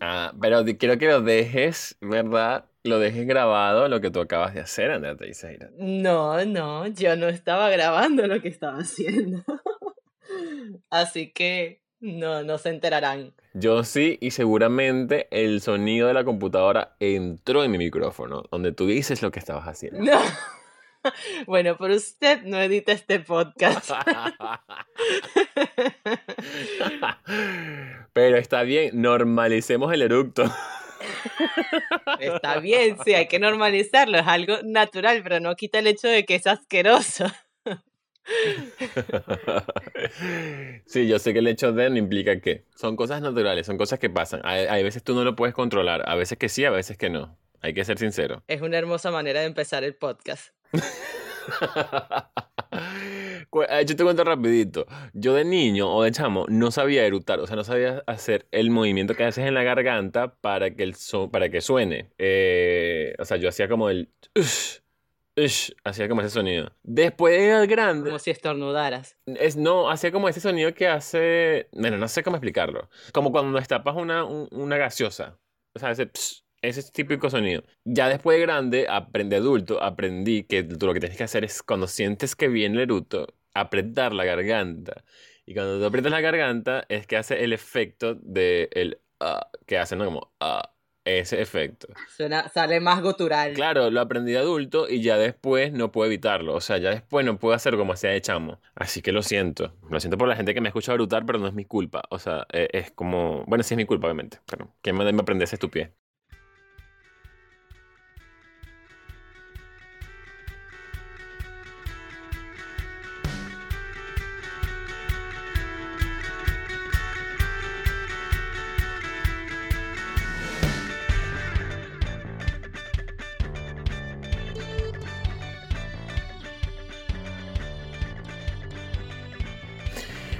Ah, pero quiero que lo dejes, ¿verdad? Lo dejes grabado lo que tú acabas de hacer, Andrea Teixeira. No, no, yo no estaba grabando lo que estaba haciendo. Así que no, no se enterarán. Yo sí, y seguramente el sonido de la computadora entró en mi micrófono, donde tú dices lo que estabas haciendo. No. Bueno, pero usted no edita este podcast. Pero está bien, normalicemos el eructo. Está bien, sí, hay que normalizarlo, es algo natural, pero no quita el hecho de que es asqueroso. Sí, yo sé que el hecho de no implica que son cosas naturales, son cosas que pasan. Hay, hay veces tú no lo puedes controlar, a veces que sí, a veces que no. Hay que ser sincero. Es una hermosa manera de empezar el podcast. Eh, Yo te cuento rapidito. Yo de niño o de chamo no sabía eructar, o sea, no sabía hacer el movimiento que haces en la garganta para que, el so- para que suene. Eh, o sea, yo hacía como el... ush, ush, hacía como ese sonido. Después de grande... Como si estornudaras. Es, no, hacía como ese sonido que hace. Bueno, no sé cómo explicarlo. Como cuando destapas una, un- una gaseosa. O sea, ese, ps, ese típico sonido. Ya después de grande, aprendí adulto, aprendí que tú lo que tienes que hacer es cuando sientes que viene el eructo, apretar la garganta. Y cuando tú aprietas la garganta, es que hace el efecto de el ah, que hace, ¿no? Como ah, ese efecto. Suena, sale más gutural. Claro, lo aprendí de adulto y ya después no puedo evitarlo. O sea, ya después no puedo hacer como hacía de chamo. Así que lo siento. Lo siento por la gente que me escucha brutar, pero no es mi culpa. O sea, eh, es como... Bueno, sí es mi culpa, obviamente. Pero ¿quién me me aprende esa estupidez?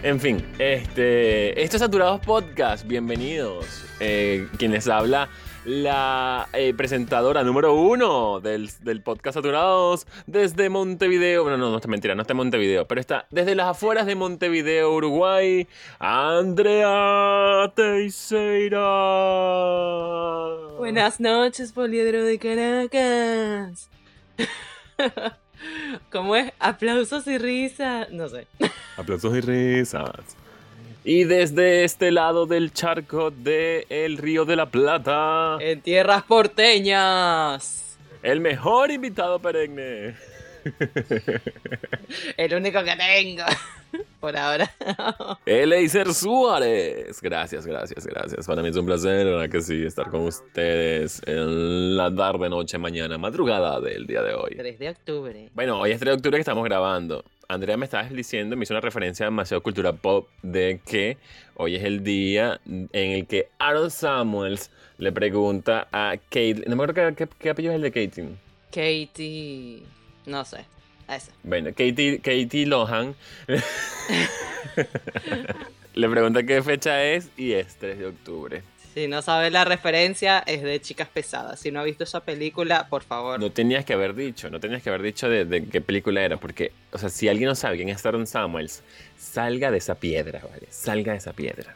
En fin, este, esto es Saturados Podcast, bienvenidos. Eh, quienes habla la eh, presentadora número uno del, del podcast Saturados desde Montevideo. Bueno, no, no está mentira, no está en Montevideo, pero está desde las afueras de Montevideo, Uruguay, Andrea Teixeira. Buenas noches, Poliedro de Caracas. ¿Cómo es? Aplausos y risas. No sé. Aplausos y risas. Y desde este lado del charco del Río de la Plata, En tierras porteñas. el mejor invitado perenne. El único que tengo. Por ahora. Eleiser Suárez. Gracias, gracias, gracias. Para mí es un placer, ¿verdad que sí? Estar con ustedes en la tarde, noche, mañana, madrugada del día de hoy. 3 de octubre. Bueno, hoy es 3 de octubre que estamos grabando. Andrea me estaba diciendo, me hizo una referencia demasiado cultura pop de que hoy es el día en el que Aaron Samuels le pregunta a Kate. No me acuerdo qué, qué- qué apellido es el de Katie. Katie. No sé. Ese. Bueno, Katie, Katie Lohan le pregunta qué fecha es y es 3 de octubre. Si no sabe la referencia, es de Chicas Pesadas. Si no ha visto esa película, por favor. No tenías que haber dicho, no tenías que haber dicho de, de qué película era, porque, o sea, si alguien no sabe quién es Aaron Samuels, salga de esa piedra, ¿vale? Salga de esa piedra.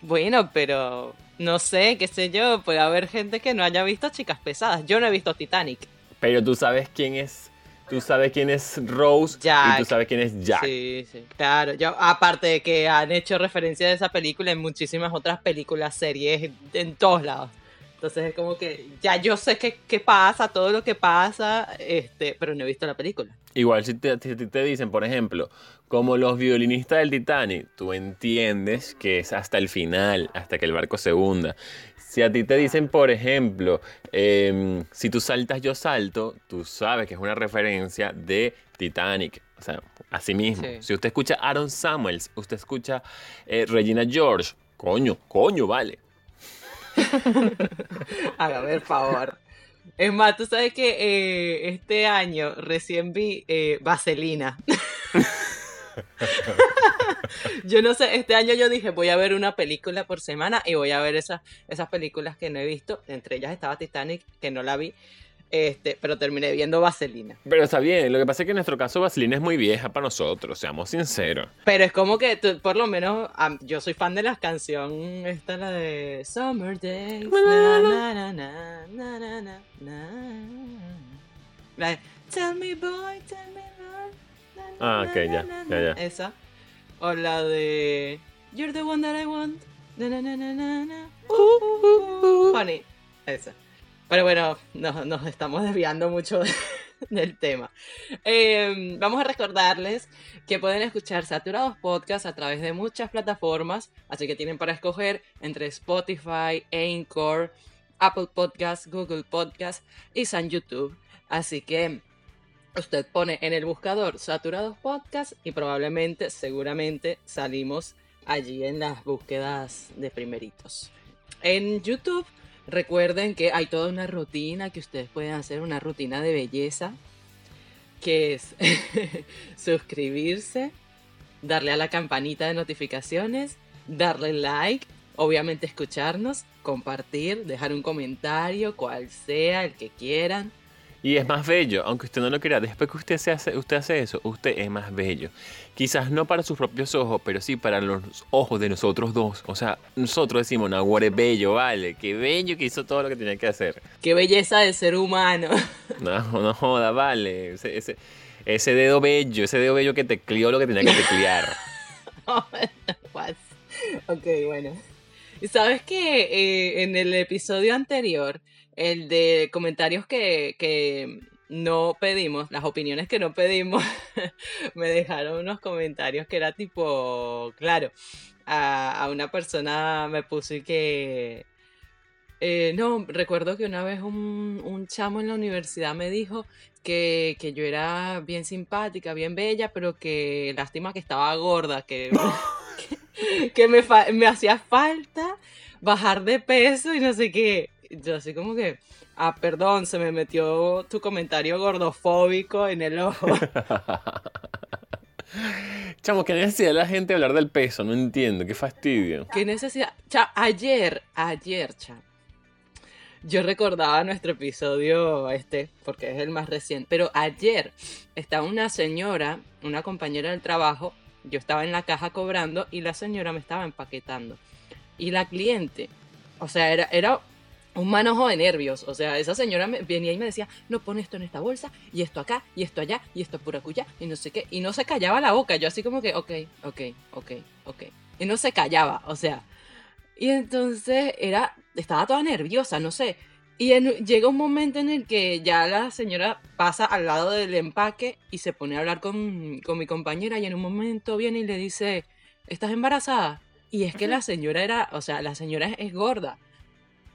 Bueno, pero no sé, qué sé yo. Puede haber gente que no haya visto Chicas Pesadas. Yo no he visto Titanic. Pero tú sabes quién es, tú sabes quién es Rose Jack. y tú sabes quién es Jack. Sí, sí. Claro, yo, aparte de que han hecho referencia de esa película en muchísimas otras películas, series, en todos lados. Entonces es como que ya yo sé qué, qué pasa, todo lo que pasa, este, pero no he visto la película. Igual si te, si te dicen, por ejemplo, como los violinistas del Titanic, tú entiendes que es hasta el final, hasta que el barco se hunda. Si a ti te dicen, por ejemplo, em, si tú saltas, yo salto, tú sabes que es una referencia de Titanic. O sea, así mismo. Sí. Si usted escucha Aaron Samuels, usted escucha eh, Regina George, coño, coño, vale. Hágame el favor. Es más, tú sabes que eh, este año recién vi eh, Vaselina. yo no sé, este año yo dije voy a ver una película por semana y voy a ver esas, esas películas que no he visto. Entre ellas estaba Titanic, que no la vi. Este, pero terminé viendo Vaselina. Pero está bien, lo que pasa es que en nuestro caso Vaselina es muy vieja para nosotros, seamos sinceros. Pero es como que tú, por lo menos yo soy fan de la canción, esta la de Summer Days. La de Tell me boy, tell me Ah, ok, ya, ya, ya. Esa. O la de You're the one that I want. na, na, na. Uh, uh, uh, honey. Esa. Pero bueno, nos, nos estamos desviando mucho del tema. Eh, vamos a recordarles que pueden escuchar Saturados Podcast a través de muchas plataformas, así que tienen para escoger entre Spotify, Anchor, Apple Podcast, Google Podcast y San YouTube. Así que usted pone en el buscador Saturados Podcast y probablemente, seguramente salimos allí en las búsquedas de primeritos. En YouTube recuerden que hay toda una rutina que ustedes pueden hacer, una rutina de belleza, que es suscribirse, darle a la campanita de notificaciones, darle like, obviamente escucharnos, compartir, dejar un comentario, cual sea, el que quieran. Y es más bello, aunque usted no lo crea, después que usted, se hace, usted hace eso, usted es más bello. Quizás no para sus propios ojos, pero sí para los ojos de nosotros dos. O sea, nosotros decimos, Nahuara es bello, vale, qué bello que hizo todo lo que tenía que hacer. Qué belleza de ser humano. No, no joda, vale. Ese, ese, ese dedo bello, ese dedo bello que tecleó lo que tenía que teclear. What? ok, bueno. Sabes que eh, en el episodio anterior, el de comentarios que, que no pedimos, las opiniones que no pedimos, me dejaron unos comentarios que era tipo, claro, a, a una persona me puse que... eh, no, recuerdo que una vez un, un chamo en la universidad me dijo que, que yo era bien simpática, bien bella, pero que lástima que estaba gorda, que, que, que me, me hacía falta bajar de peso y no sé qué. Yo así como que, ah, perdón, se me metió tu comentario gordofóbico en el ojo. Chamo, ¿qué necesidad de la gente hablar del peso? No entiendo, qué fastidio. ¿Qué necesidad? Cha, ayer, ayer, cha. Yo recordaba nuestro episodio este, porque es el más reciente, pero ayer estaba una señora, una compañera del trabajo, yo estaba en la caja cobrando y la señora me estaba empaquetando. Y la cliente, o sea, era, era un manojo de nervios. O sea, esa señora me, venía y me decía, no pon esto en esta bolsa, y esto acá, y esto allá, y esto por acullá, y no sé qué. Y no se callaba la boca. Yo así como que, ok, ok, ok, ok. Y no se callaba, o sea. Y entonces era, estaba toda nerviosa, no sé. Y en- llega un momento en el que ya la señora pasa al lado del empaque y se pone a hablar con, con mi compañera y en un momento viene y le dice, ¿estás embarazada? Y es que la señora era, o sea, la señora es, es gorda.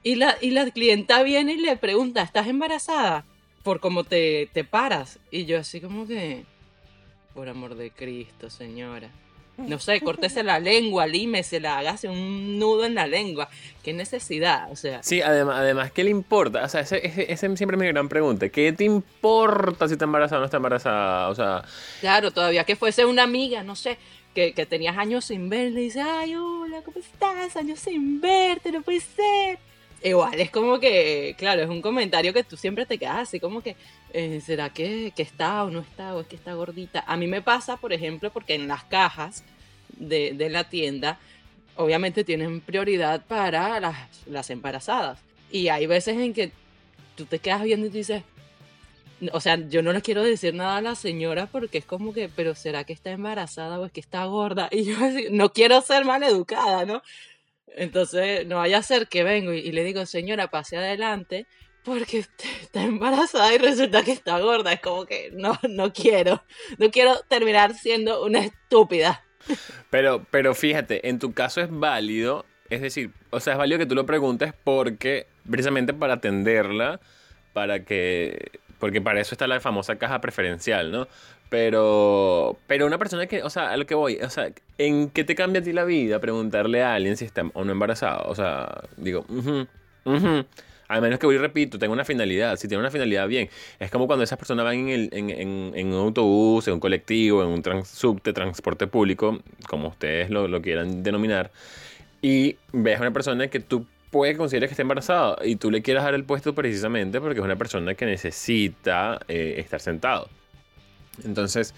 Y la, y la clienta viene y le pregunta, ¿estás embarazada? Por cómo te, te paras. Y yo así como que, por amor de Cristo, señora. No sé, córtese la lengua, límesela, hágase un nudo en la lengua. ¿Qué necesidad? O sea, Sí, además, además ¿qué le importa? O sea, ese, ese, ese siempre es mi gran pregunta. ¿Qué te importa si está embarazada o no está embarazada? O sea, claro, todavía que fuese una amiga, no sé, que, que tenías años sin verle y dice, ay, hola, ¿cómo estás? Años sin verte, no puede ser. Igual, es como que, claro, es un comentario que tú siempre te quedas así, como que, eh, ¿será que, que está o no está? ¿O es que está gordita? A mí me pasa, por ejemplo, porque en las cajas de, de la tienda, obviamente tienen prioridad para las, las embarazadas. Y hay veces en que tú te quedas viendo y tú dices, o sea, yo no le quiero decir nada a la señora porque es como que, pero ¿será que está embarazada o es que está gorda? Y yo no quiero ser mal educada, ¿no? Entonces, no vaya a ser que vengo y, y le digo, señora, pase adelante porque usted está embarazada y resulta que está gorda. Es como que no, no quiero, no quiero terminar siendo una estúpida. pero, pero fíjate, en tu caso es válido, es decir, o sea, es válido que tú lo preguntes porque, precisamente para atenderla, para que, porque para eso está la famosa caja preferencial, ¿no? Pero, pero una persona que, o sea, a lo que voy, o sea, ¿en qué te cambia a ti la vida preguntarle a alguien si está o no embarazado? O sea, digo, ujú, ujú. A menos que voy y repito, tenga una finalidad. Si tiene una finalidad, bien. Es como cuando esas personas van en, el, en, en- en un autobús, en un colectivo, en un trans, subte, transporte público, como ustedes lo, lo quieran denominar, y ves a una persona que tú puede considerar que está embarazada y tú le quieras dar el puesto precisamente porque es una persona que necesita eh, estar sentado. Entonces,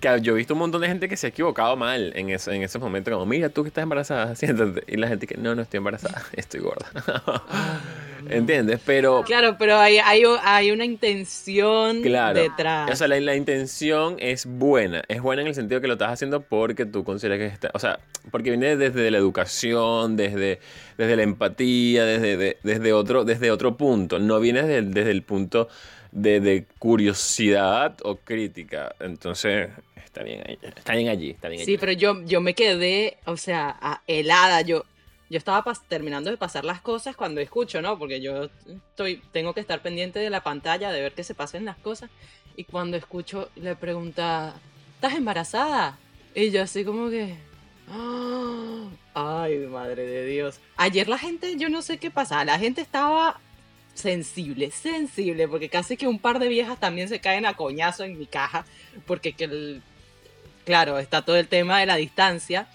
que yo he visto un montón de gente que se ha equivocado mal en, eso, en esos momentos, como, mira, tú que estás embarazada, siéntate. Y la gente que, no, no estoy embarazada, estoy gorda. ¿Entiendes? Pero... Claro, pero hay, hay, hay una intención detrás. O sea, la, intención es buena. Es buena en el sentido que lo estás haciendo porque tú consideras que está... O sea, porque viene desde la educación, desde, desde la empatía, desde, desde, otro, desde otro punto. No viene desde, desde el punto de, curiosidad o crítica. Entonces, está bien, está bien allí, está bien Sí, pero yo, yo me quedé, o sea, helada. Yo, yo estaba terminando de pasar las cosas cuando escucho, ¿no? Porque yo estoy, tengo que estar pendiente de la pantalla, de ver que se pasen las cosas. Y cuando escucho, le pregunta, ¿estás embarazada? Y yo así como que... ¡ah! Ay, madre de Dios. Ayer la gente, yo no sé qué pasa, la gente estaba sensible, sensible, porque casi que un par de viejas también se caen a coñazo en mi caja, porque que claro, está todo el tema de la distancia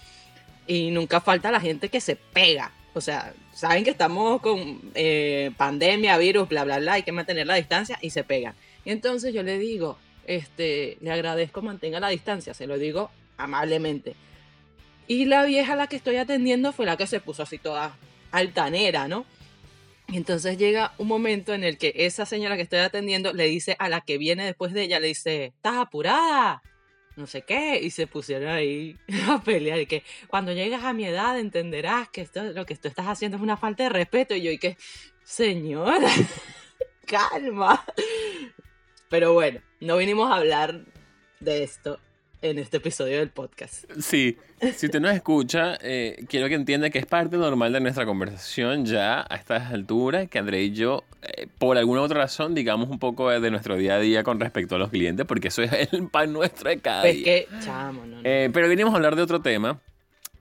y nunca falta la gente que se pega. O sea, saben que estamos con eh, pandemia, virus, bla, bla, bla, hay que mantener la distancia y se pega Y entonces yo le digo, este, le agradezco mantenga la distancia, se lo digo amablemente. Y la vieja a la que estoy atendiendo fue la que se puso así toda altanera, ¿no? Y entonces llega un momento en el que esa señora que estoy atendiendo le dice a la que viene después de ella, le dice, ¿estás apurada? No sé qué. Y se pusieron ahí a pelear. Y que cuando llegas a mi edad entenderás que esto, lo que tú estás haciendo es una falta de respeto. Y yo, y que, señora, calma. Pero bueno, no vinimos a hablar de esto en este episodio del podcast. Sí, si usted nos escucha, eh, quiero que entienda que es parte normal de nuestra conversación ya a estas alturas, que André y yo, eh, por alguna otra razón, digamos un poco de nuestro día a día con respecto a los clientes, porque eso es el pan nuestro de cada pues Que, chamo, no, eh, pero vinimos a hablar de otro tema.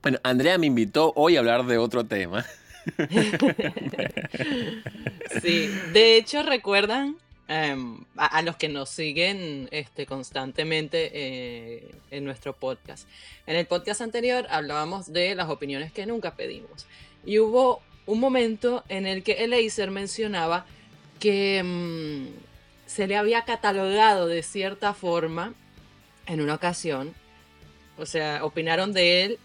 Bueno, Andrea me invitó hoy a hablar de otro tema. sí, de hecho, ¿recuerdan Em, a, los que nos siguen este, constantemente eh, en nuestro podcast. En el podcast anterior hablábamos de las opiniones que nunca pedimos. Y hubo un momento en el que Eleiser mencionaba que mm, se le había catalogado de cierta forma en una ocasión. O sea, opinaron de él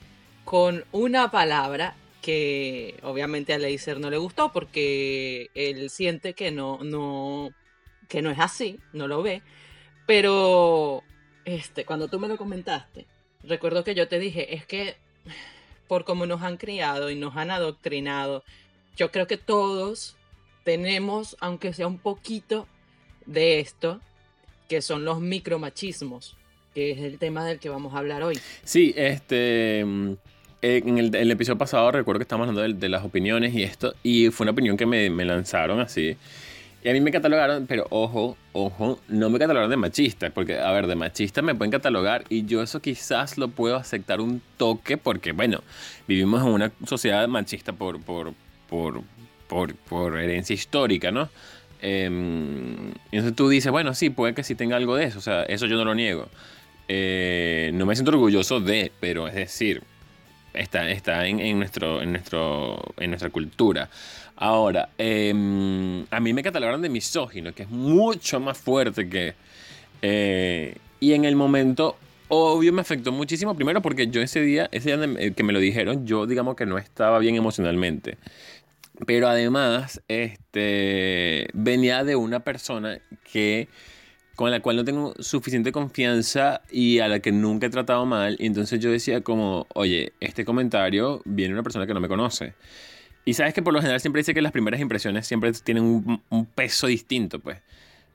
con una palabra que obviamente a Leiser no le gustó porque él siente que no, que no es así, no lo ve, pero este, cuando tú me lo comentaste, recuerdo que yo te dije, es que por cómo nos han criado y nos han adoctrinado, yo creo que todos tenemos, aunque sea un poquito de esto, que son los micromachismos, que es el tema del que vamos a hablar hoy. Sí, este... Mm, en el, episodio pasado recuerdo que estábamos hablando de, las opiniones y esto, y fue una opinión que me, me lanzaron así. Y a mí me catalogaron, pero ojo, ojo, no me catalogaron de machista, porque, a ver, de machista me pueden catalogar y yo eso quizás lo puedo aceptar un toque, porque, bueno, vivimos en una sociedad machista por, por, por, por, por herencia histórica, ¿no? Em, entonces tú dices, bueno, sí, puede que sí tenga algo de eso, o sea, eso yo no lo niego. Eh, no me siento orgulloso de, pero es decir, está, está en, en, nuestro, en, nuestro, en nuestra cultura. Ahora, em, a mí me catalogaron de misógino, que es mucho más fuerte que... Eh, y en el momento, obvio, me afectó muchísimo. Primero porque yo ese día, ese día eh, que me lo dijeron, yo digamos que no estaba bien emocionalmente. Pero además, este, venía de una persona que con la cual no tengo suficiente confianza y a la que nunca he tratado mal. Y entonces yo decía como, oye, este comentario viene de una persona que no me conoce. Y sabes que por lo general siempre dice que las primeras impresiones siempre tienen un, peso distinto, pues.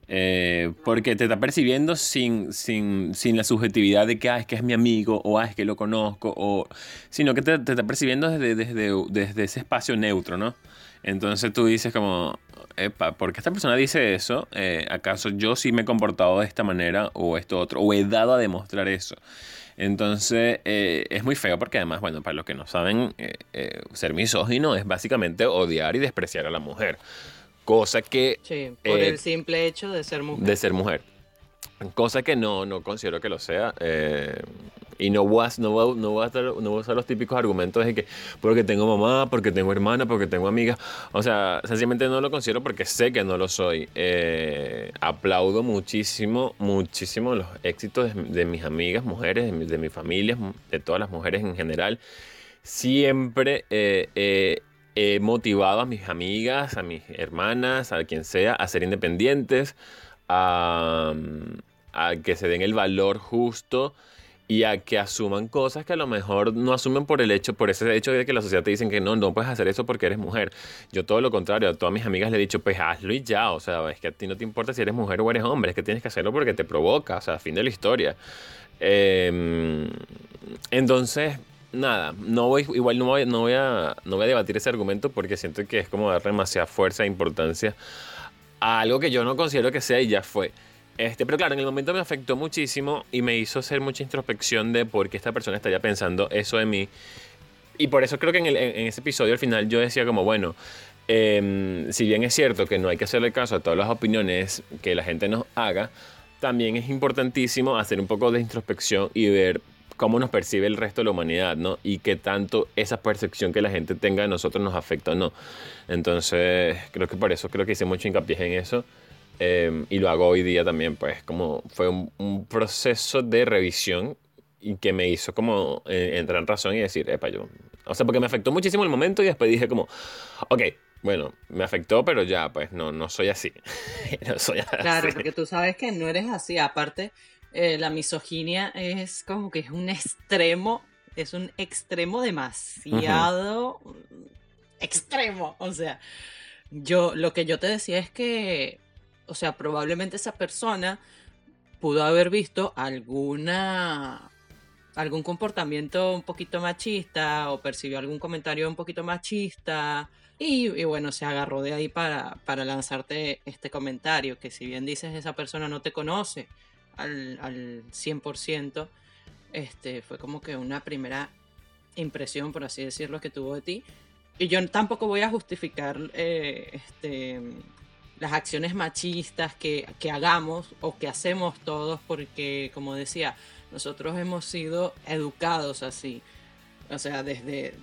Eh, porque te está percibiendo sin, sin, sin, la subjetividad de que ah, es que es mi amigo o ah, es que lo conozco, o, sino que te, te está percibiendo desde, desde, desde, ese espacio neutro, ¿no? Entonces tú dices como, epa, ¿por qué esta persona dice eso? Eh, ¿Acaso yo sí me he comportado de esta manera o esto otro? ¿O he dado a demostrar eso? Entonces, eh, es muy feo porque además, bueno, para los que no saben, eh, eh, ser misógino es básicamente odiar y despreciar a la mujer. Cosa que... Sí, por el simple hecho de ser mujer. De ser mujer. Cosa que no, no considero que lo sea. Y no voy, a, no, voy, no, voy a estar, no voy a usar los típicos argumentos de que porque tengo mamá, porque tengo hermana, porque tengo amiga. O sea, sencillamente no lo considero porque sé que no lo soy. Eh, aplaudo muchísimo, muchísimo los éxitos de, mis amigas, mujeres, de mi, familia, de todas las mujeres en general. Siempre eh, he motivado a mis amigas, a mis hermanas, a quien sea, a ser independientes, a, a que se den el valor justo y a que asuman cosas que a lo mejor no asumen por el hecho, por ese hecho de que la sociedad te dicen que no, no puedes hacer eso porque eres mujer. Yo todo lo contrario, a todas mis amigas le he dicho, pues hazlo y ya, o sea, es que a ti no te importa si eres mujer o eres hombre, es que tienes que hacerlo porque te provoca, o sea, fin de la historia. Em, entonces, nada, no voy, igual no voy, no, voy a, no voy a debatir ese argumento porque siento que es como darle demasiada fuerza e importancia a algo que yo no considero que sea y ya fue. Este, pero claro, en el momento me afectó muchísimo y me hizo hacer mucha introspección de por qué esta persona estaría pensando eso de mí. Y por eso creo que en, ese episodio al final yo decía como, bueno, em, si bien es cierto que no hay que hacerle caso a todas las opiniones que la gente nos haga, también es importantísimo hacer un poco de introspección y ver cómo nos percibe el resto de la humanidad, ¿no? Y qué tanto esa percepción que la gente tenga de nosotros nos afecta o no. Entonces, creo que por eso creo que hice mucho hincapié en eso. Em, y lo hago hoy día también, pues como fue un, proceso de revisión y que me hizo como eh, entrar en razón y decir, epa, yo... O sea, porque me afectó muchísimo el momento y después dije como, ok, bueno, me afectó, pero ya, pues no, no soy así. no soy así. Claro, porque tú sabes que no eres así. Aparte, eh, la misoginia es como que es un extremo, es un extremo demasiado extremo. O sea, yo lo que yo te decía es que o sea, probablemente esa persona pudo haber visto alguna algún comportamiento un poquito machista o percibió algún comentario un poquito machista y, bueno, se agarró de ahí para, para, lanzarte este comentario, que si bien dices esa persona no te conoce al, al 100%, este, fue como que una primera impresión, por así decirlo, que tuvo de ti. Y yo tampoco voy a justificar eh, este, las acciones machistas que, hagamos o que hacemos todos, porque como decía, nosotros hemos sido educados así, o sea, desde,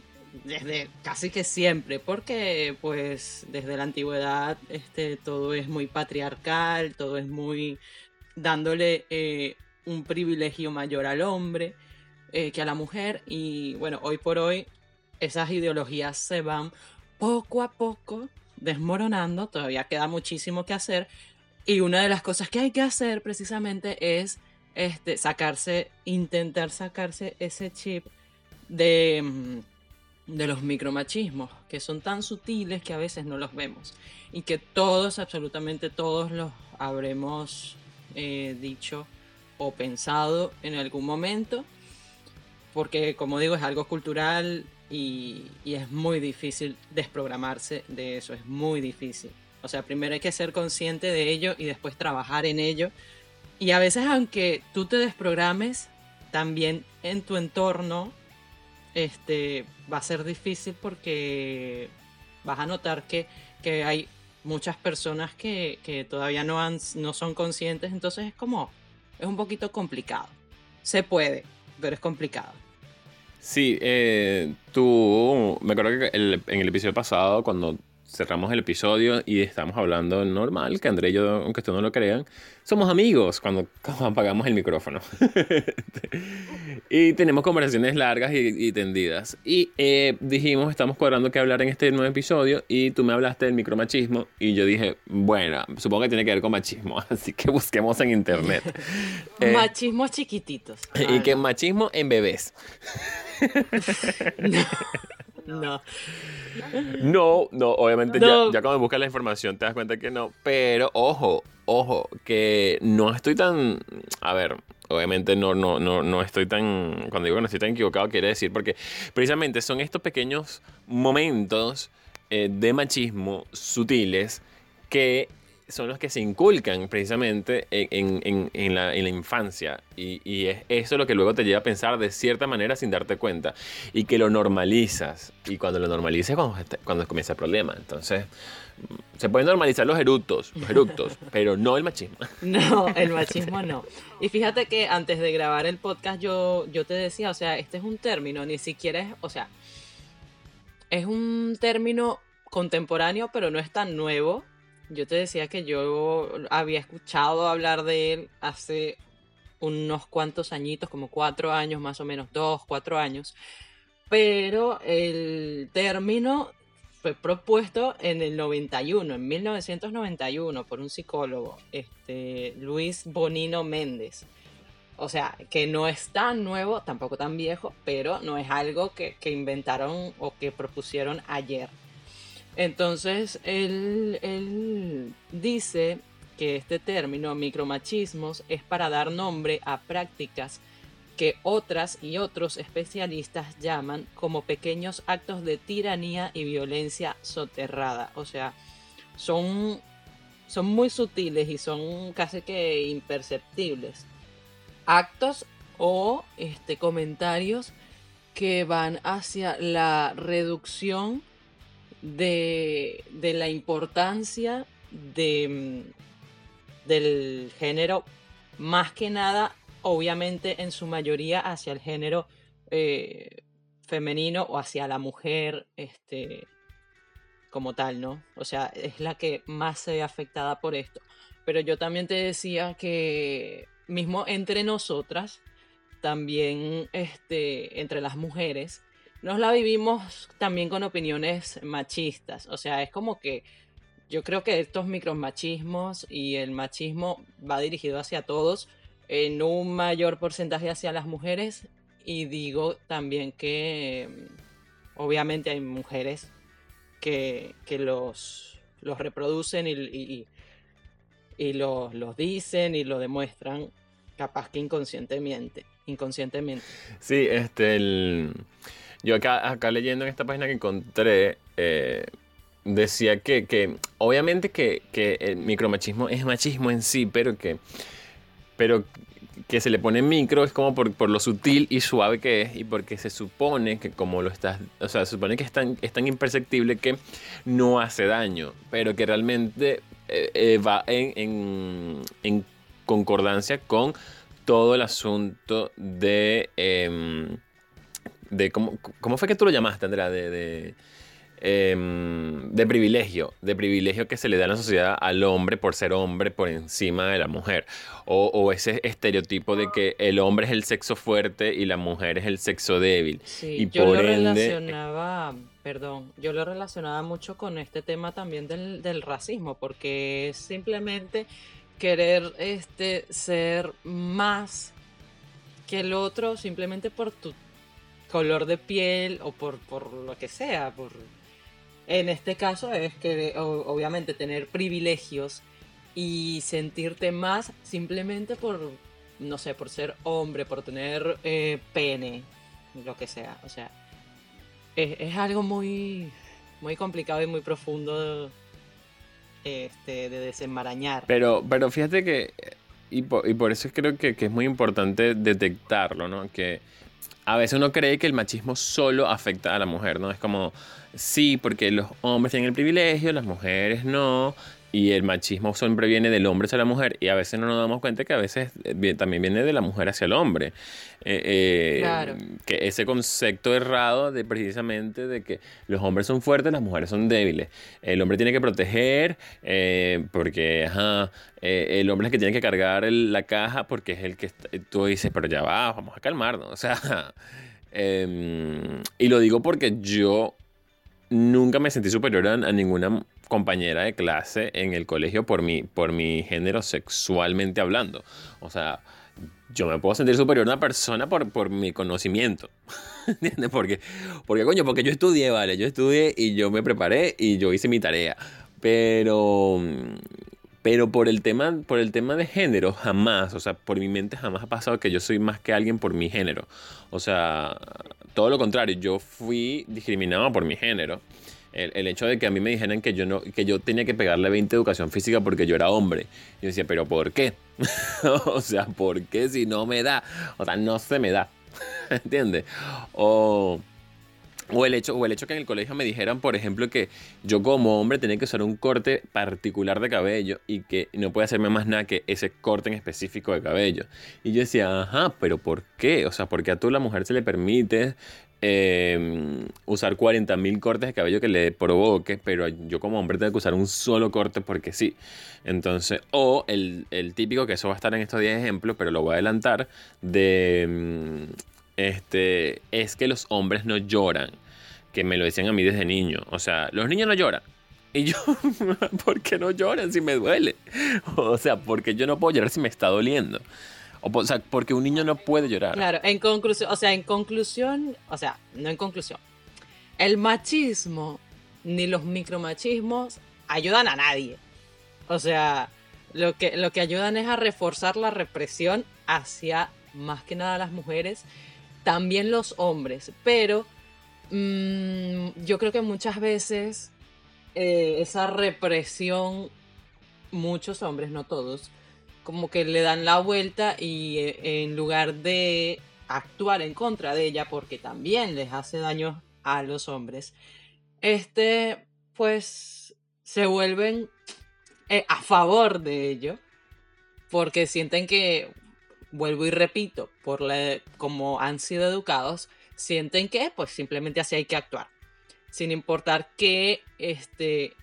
desde casi que siempre, porque pues desde la antigüedad este, todo es muy patriarcal, todo es muy dándole eh, un privilegio mayor al hombre eh, que a la mujer. Y bueno, hoy por hoy esas ideologías se van poco a poco desmoronando, todavía queda muchísimo que hacer. Y una de las cosas que hay que hacer precisamente es este, sacarse, intentar sacarse ese chip de, mm, de los micromachismos, que son tan sutiles que a veces no los vemos. Y que todos, absolutamente todos los habremos eh, dicho o pensado en algún momento. Porque como digo, es algo cultural, y, es muy difícil desprogramarse de eso, es muy difícil. O sea, primero hay que ser consciente de ello y después trabajar en ello. Y a veces aunque tú te desprogrames, también en tu entorno este, va a ser difícil porque vas a notar que, que hay muchas personas que, que todavía no, han, no son conscientes, entonces es como, es un poquito complicado. Se puede, pero es complicado. Sí, eh, tú, me acuerdo que en el episodio pasado, cuando cerramos el episodio y estamos hablando normal, que André y yo, aunque ustedes no lo crean, somos amigos cuando, apagamos el micrófono. y tenemos conversaciones largas y, tendidas. Y eh, dijimos, estamos cuadrando qué hablar en este nuevo episodio y tú me hablaste del micromachismo y yo dije, bueno, supongo que tiene que ver con machismo, así que busquemos en internet. eh, Machismos chiquititos. Y que machismo en bebés. No. No, no, obviamente Ya, ya cuando buscas la información te das cuenta que no. Pero ojo, ojo, que no estoy tan. A ver, obviamente no, no, no, no estoy tan. Cuando digo que no estoy tan equivocado, quiere decir porque precisamente son estos pequeños momentos eh, de machismo sutiles que son los que se inculcan precisamente en, en, en, la, en la, infancia. Y, y, es eso lo que luego te lleva a pensar de cierta manera sin darte cuenta. Y que lo normalizas. Y cuando lo normalizas cuando, cuando comienza el problema. Entonces, se pueden normalizar los eructos, los eructos, pero no el machismo. No, el machismo no. Y fíjate que antes de grabar el podcast yo, yo te decía, o sea, este es un término, ni siquiera es, o sea, es un término contemporáneo, pero no es tan nuevo. Yo te decía que yo había escuchado hablar de él hace unos cuantos añitos, como cuatro años más o menos, dos, cuatro años. Pero el término fue propuesto en el 91, en 1991, por un psicólogo, este, Luis Bonino Méndez. O sea, que no es tan nuevo, tampoco tan viejo, pero no es algo que, que inventaron o que propusieron ayer. Entonces, él, él dice que este término micromachismos es para dar nombre a prácticas que otras y otros especialistas llaman como pequeños actos de tiranía y violencia soterrada. O sea, son, son muy sutiles y son casi que imperceptibles. Actos o este, comentarios que van hacia la reducción de, de la importancia de, del género más que nada obviamente en su mayoría hacia el género eh, femenino o hacia la mujer este, como tal, ¿no? O sea, es la que más se ve afectada por esto. Pero yo también te decía que mismo entre nosotras, también este, entre las mujeres, nos la vivimos también con opiniones machistas. O sea, es como que yo creo que estos micromachismos y el machismo va dirigido hacia todos, en un mayor porcentaje hacia las mujeres y digo también que mm, obviamente hay mujeres que, los, los reproducen y, y, los, dicen y lo demuestran capaz que inconscientemente. Inconscientemente. Sí, este yo acá, acá leyendo en esta página que encontré, eh, decía que, que obviamente que, que, el micromachismo es machismo en sí, pero que pero que se le pone micro es como por, por, lo sutil y suave que es y porque se supone que como lo estás, o sea, se supone que es tan, es tan imperceptible que no hace daño, pero que realmente eh, eh, va en, en, concordancia con todo el asunto de... Eh, de cómo, ¿Cómo fue que tú lo llamaste, Andrea? de Em, de privilegio, de privilegio que se le da en la sociedad al hombre por ser hombre por encima de la mujer. O, ese estereotipo de que el hombre es el sexo fuerte y la mujer es el sexo débil. y yo lo relacionaba, perdón, yo lo relacionaba mucho con este tema también del, del racismo, porque es simplemente querer este, ser más que el otro simplemente por tu color de piel o por, por lo que sea, por en este caso es que obviamente tener privilegios y sentirte más simplemente por, no sé, por ser hombre, por tener eh, pene, lo que sea. O sea, es, algo muy, muy complicado y muy profundo este, de desenmarañar. Pero, pero fíjate que, y por, y por eso creo que, que, es muy importante detectarlo, ¿no? Que a veces uno cree que el machismo solo afecta a la mujer, ¿no? Es como Sí, porque los hombres tienen el privilegio, las mujeres no, y el machismo siempre viene del hombre hacia la mujer, y a veces no nos damos cuenta que a veces eh, también viene de la mujer hacia el hombre. Eh, eh, claro. Que ese concepto errado de precisamente de que los hombres son fuertes, las mujeres son débiles. El hombre tiene que proteger, porque ajá, el hombre es el que tiene que cargar la caja, porque es el que tú dices, pero ya va, vamos a calmarnos. O sea, em, y lo digo porque yo nunca me sentí superior a, ninguna compañera de clase en el colegio por mi, por mi género sexualmente hablando. O sea, yo me puedo sentir superior a una persona por, por mi conocimiento. ¿Entiendes? Porque, porque, coño, porque yo estudié, ¿vale? Yo estudié y yo me preparé y yo hice mi tarea. Pero, pero por el tema, por el tema de género, jamás, o sea, por mi mente jamás ha pasado que yo soy más que alguien por mi género. O sea, todo lo contrario, yo fui discriminado por mi género. El, hecho de que a mí me dijeran que yo, no, que yo tenía que pegarle 20 educación física porque yo era hombre. Yo decía, pero ¿por qué? o sea, ¿por qué si no me da? O sea, no se me da. ¿Entiendes? O, o, el hecho, o el hecho que en el colegio me dijeran, por ejemplo, que yo como hombre tenía que usar un corte particular de cabello y que no puede hacerme más nada que ese corte en específico de cabello. Y yo decía, ajá, pero ¿por qué? O sea, porque a tú la mujer se le permite Em, usar 40.000 cortes de cabello que le provoque, pero yo como hombre tengo que usar un solo corte porque sí. Entonces, o el, típico, que eso va a estar en estos 10 ejemplos, pero lo voy a adelantar, de em, este, es que los hombres no lloran, que me lo decían a mí desde niño. O sea, los niños no lloran. Y yo, ¿por qué no lloran si me duele? O sea, porque yo no puedo llorar si me está doliendo. O, sea, porque un niño no puede llorar. Claro, en conclusión, o sea, en conclusión, o sea, no en conclusión. El machismo ni los micromachismos ayudan a nadie. O sea, lo que, lo que ayudan es a reforzar la represión hacia más que nada las mujeres, también los hombres. Pero mm, yo creo que muchas veces eh, esa represión, muchos hombres, no todos, como que le dan la vuelta y eh, en lugar de actuar en contra de ella porque también les hace daño a los hombres, este pues se vuelven eh, a favor de ello porque sienten que vuelvo y repito, por la, como han sido educados, sienten que pues simplemente así hay que actuar, sin importar que este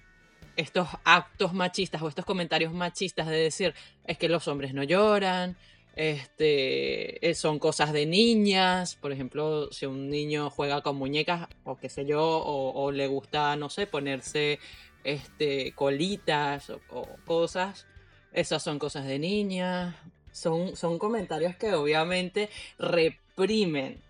estos actos machistas o estos comentarios machistas de decir es que los hombres no lloran, este, eh, son cosas de niñas, por ejemplo, si un niño juega con muñecas o qué sé yo, o, le gusta, no sé, ponerse este, colitas o, cosas, esas son cosas de niñas, son, son comentarios que obviamente reprimen,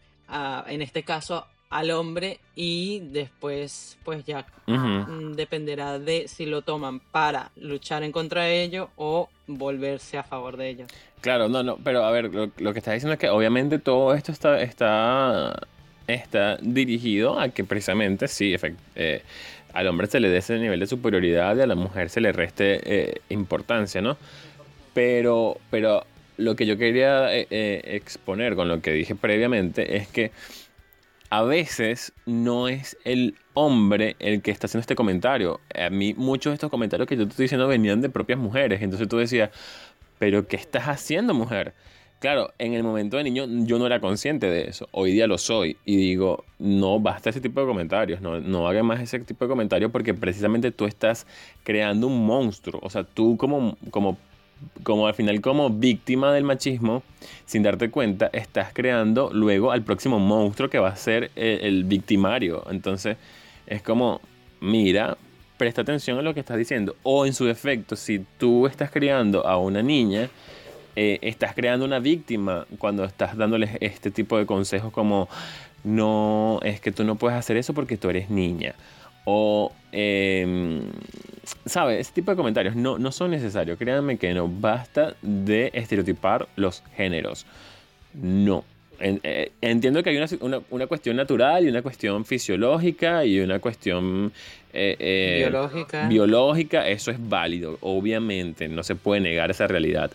en este caso, al hombre y después pues ya mm, dependerá de si lo toman para luchar en contra de ello o volverse a favor de ello. Claro, no, no, pero a ver, lo, que está diciendo es que obviamente todo esto está, está, está dirigido a que precisamente sí, eh, al hombre se le dé ese nivel de superioridad y a la mujer se le reste eh, importancia, ¿no? Pero, pero lo que yo quería eh, exponer con lo que dije previamente es que a veces no es el hombre el que está haciendo este comentario. A mí muchos de estos comentarios que yo te estoy diciendo venían de propias mujeres. Entonces tú decías, pero ¿qué estás haciendo mujer? Claro, en el momento de niño yo no era consciente de eso. Hoy día lo soy. Y digo, no basta ese tipo de comentarios. No, no hagas más ese tipo de comentarios porque precisamente tú estás creando un monstruo. O sea, tú como, como como al final como víctima del machismo, sin darte cuenta, estás creando luego al próximo monstruo que va a ser el, victimario. Entonces es como, mira, presta atención a lo que estás diciendo. O en su defecto, si tú estás criando a una niña, eh, estás creando una víctima cuando estás dándoles este tipo de consejos como, no, es que tú no puedes hacer eso porque tú eres niña. O, eh, ¿sabe? Ese tipo de comentarios no, no son necesarios. Créanme que no basta de estereotipar los géneros. No. Eh, entiendo que hay una, una, cuestión natural y una cuestión fisiológica y una cuestión eh, eh, biológica. biológica. Eso es válido, obviamente, no se puede negar esa realidad.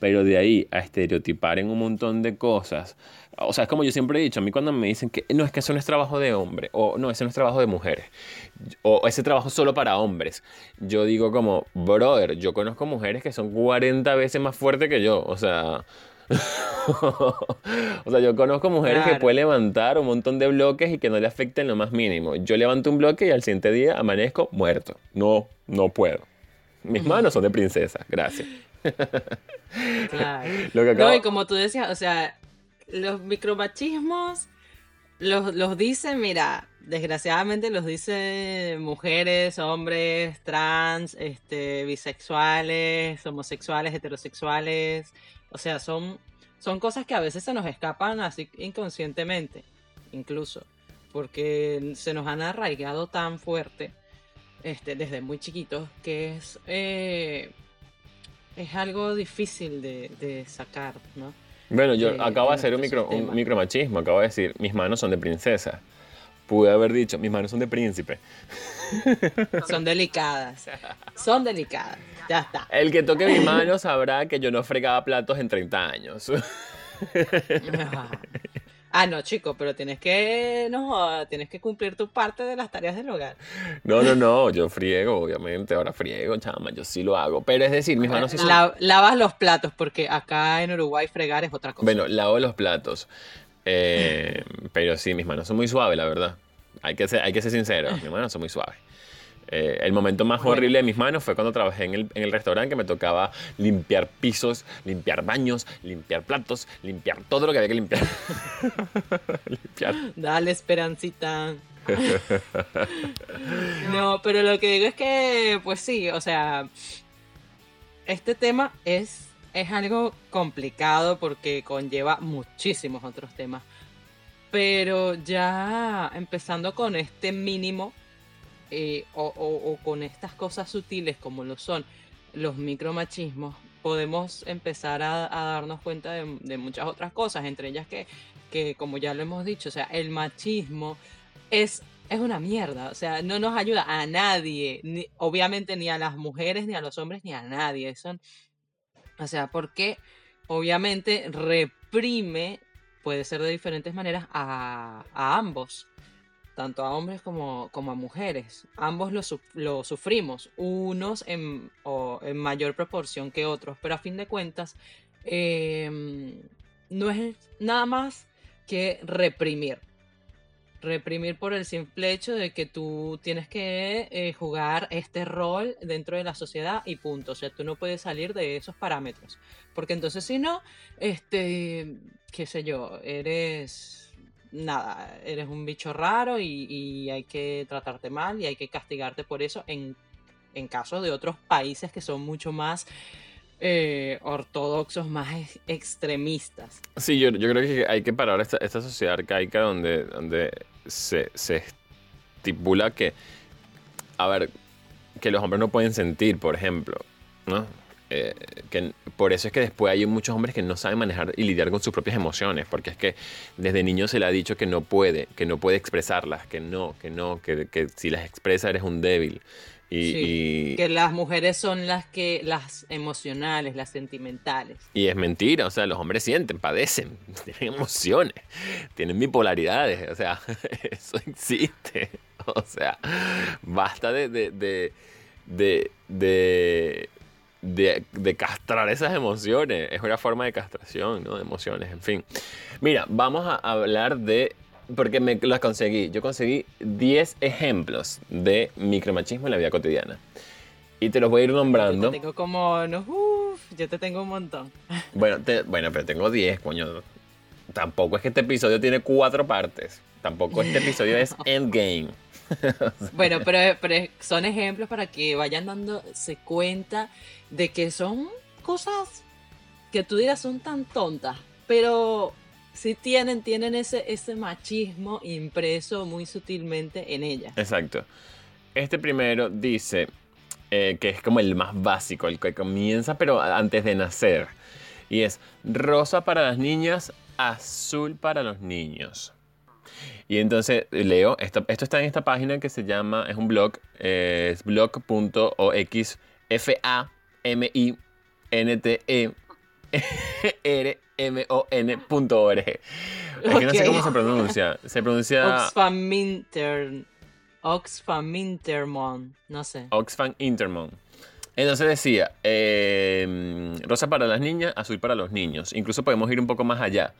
Pero de ahí a estereotipar en un montón de cosas o sea, es como yo siempre he dicho, a mí cuando me dicen que no, es que eso no es trabajo de hombre, o no, ese no es trabajo de mujeres, o ese trabajo solo para hombres, yo digo como, brother, yo conozco mujeres que son 40 veces más fuertes que yo, o sea... o sea, yo conozco mujeres que pueden levantar un montón de bloques y que no le afecten lo más mínimo. Yo levanto un bloque y al siguiente día amanezco muerto. No, no puedo. Mis manos son de princesa, gracias. claro. No, y como tú decías, o sea, los micromachismos los, los dicen, mira, desgraciadamente los dicen mujeres, hombres, trans, este, bisexuales, homosexuales, heterosexuales. O sea, son, son cosas que a veces se nos escapan así inconscientemente, incluso, porque se nos han arraigado tan fuerte este, desde muy chiquitos que es, eh, es algo difícil de, de sacar, ¿no? Bueno, yo acabo de hacer un, micro, un micromachismo, acabo de decir, mis manos son de princesa. pude haber dicho, mis manos son de príncipe. Son delicadas. Son delicadas. Ya está. El que toque mis manos sabrá que yo no fregaba platos en 30 años. Ah, no, chico, pero tienes que, no, tienes que cumplir tu parte de las tareas del hogar. No, no, no, yo friego, obviamente, ahora friego, chama, yo sí lo hago. Pero es decir, mis manos sí son... La- lavas los platos, porque acá en Uruguay fregar es otra cosa. Bueno, lavo los platos. Eh, pero sí, mis manos son muy suaves, la verdad. Hay que ser, hay que ser sincero, mis manos son muy suaves. Eh, el momento más Bueno. horrible de mis manos fue cuando trabajé en el, en el restaurante que me tocaba limpiar pisos, limpiar baños, limpiar platos, limpiar todo lo que había que limpiar. limpiar. Dale, Esperancita. No, pero lo que digo es que, pues sí, o sea, este tema es, es algo complicado porque conlleva muchísimos otros temas. Pero ya empezando con este mínimo eh, o, con estas cosas sutiles como lo son los micromachismos, podemos empezar a, darnos cuenta de, muchas otras cosas, entre ellas que, que, como ya lo hemos dicho, o sea, el machismo es, es una mierda, o sea, no nos ayuda a nadie, obviamente ni a las mujeres, ni a los hombres, ni a nadie. Son, o sea, porque obviamente reprime, puede ser de diferentes maneras, a, a ambos, tanto a hombres como, como a mujeres. Ambos lo, suf- lo sufrimos, unos en mayor proporción que otros, pero a fin de cuentas, em, no es nada más que reprimir. Reprimir por el simple hecho de que tú tienes que eh, jugar este rol dentro de la sociedad y punto. O sea, tú no puedes salir de esos parámetros. Porque entonces si no, este, qué sé yo, eres nada, eres un bicho raro y, y hay que tratarte mal y hay que castigarte por eso en, en caso de otros países que son mucho más eh, ortodoxos, más ex- extremistas. Sí, yo, yo creo que hay que parar esta, esta sociedad arcaica donde, donde se, se estipula que, a ver, que los hombres no pueden sentir, por ejemplo, ¿no? Eh, que por eso es que después hay muchos hombres que no saben manejar y lidiar con sus propias emociones, porque es que desde niño se le ha dicho que no puede, que no puede expresarlas, que no, que no, que, que si las expresa eres un débil. Y, Sí, y- Que las mujeres son las que, las emocionales, las sentimentales. Y es mentira, o sea, los hombres sienten, padecen, tienen emociones, tienen bipolaridades, o sea, eso existe. O sea, basta de, de, de, de, de, de- de castrar esas emociones. Es una forma de castración, ¿no? De emociones, en fin. Mira, vamos a hablar de... Porque me las conseguí. Yo conseguí 10 ejemplos de micromachismo en la vida cotidiana. Y te los voy a ir Yo nombrando. te tengo como, no, uf, yo te tengo un montón. Bueno, te- bueno, pero tengo 10, coño. Tampoco es que este episodio tiene cuatro partes. Tampoco este episodio es Endgame. Bueno, pero, son ejemplos para que vayan dándose cuenta de que son cosas que tú dirás son tan tontas, pero sí tienen, tienen ese, machismo impreso muy sutilmente en ellas. Exacto. Este primero dice eh, que es como el más básico, el que comienza pero antes de nacer. Y es rosa para las niñas, azul para los niños. Y entonces leo, esto, esto está en esta página que se llama, es un blog, eh, es blog.ox f a m i n t e. Es que no sé cómo se pronuncia. Se pronuncia Oxfam Oxfam Intermon, no sé. Oxfam Intermon. Entonces decía, eh, rosa para las niñas, azul para los niños. Incluso podemos ir un poco más allá.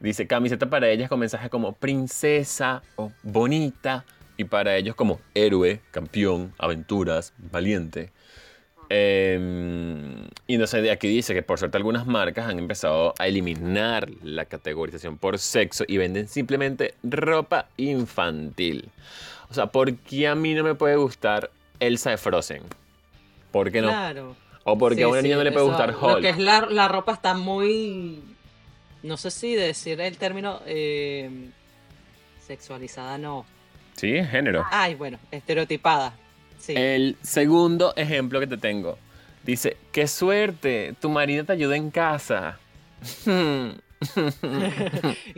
Dice, camiseta para ellas con mensaje como princesa o bonita. Y para ellos como héroe, campeón, aventuras, valiente. Eh, y entonces de aquí dice que por suerte algunas marcas han empezado a eliminar la categorización por sexo y venden simplemente ropa infantil. O sea, ¿por qué a mí no me puede gustar Elsa de Frozen? ¿Por qué no? Claro. O porque Sí, a una sí, niña no le puede eso, gustar Lo que Hulk. es la, la ropa está muy. No sé si decir el término eh, sexualizada, no. Sí, es género. Ay, bueno, estereotipada. Sí. El segundo ejemplo que te tengo. Dice, qué suerte, tu marido te ayuda en casa.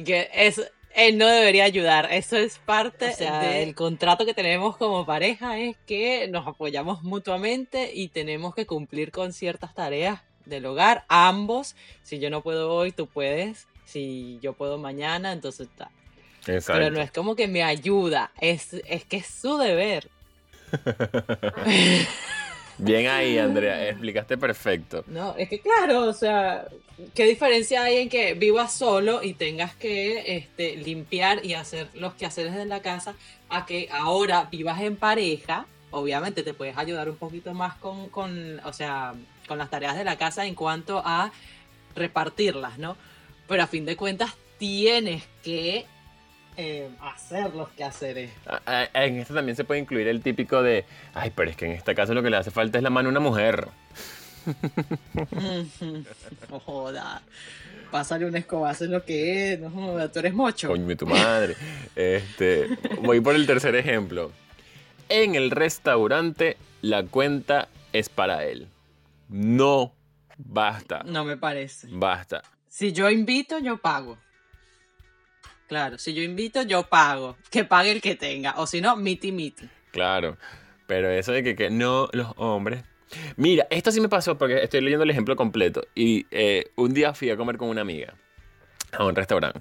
que es, él no debería ayudar. Eso es parte del contrato que tenemos como pareja, es que nos apoyamos mutuamente y tenemos que cumplir con ciertas tareas del hogar, ambos. Si yo no puedo hoy, tú puedes. Si yo puedo mañana, entonces está. Pero no es como que me ayuda, es, es que es su deber. Bien ahí, Andrea, explicaste perfecto. No, es que claro, o sea, ¿qué diferencia hay en que vivas solo y tengas que este, limpiar y hacer los quehaceres de la casa a que ahora vivas en pareja? Obviamente te puedes ayudar un poquito más con, con, o sea, con las tareas de la casa en cuanto a repartirlas, ¿no? Pero a fin de cuentas tienes que eh, hacer los quehaceres. En esto también se puede incluir el típico de, ay, pero es que en este caso lo que le hace falta es la mano a una mujer. no joda. Pásale un escobazo en lo que es, no joda, tú eres mocho. Coño, tu madre. Este, voy por el tercer ejemplo. En el restaurante, la cuenta es para él. No, basta. No me parece. Basta. Si yo invito, yo pago. Claro, si yo invito, yo pago. Que pague el que tenga. O si no, miti miti. Claro. Pero eso de que, que no, los hombres. Mira, esto sí me pasó porque estoy leyendo el ejemplo completo. Y eh, un día fui a comer con una amiga a un restaurante.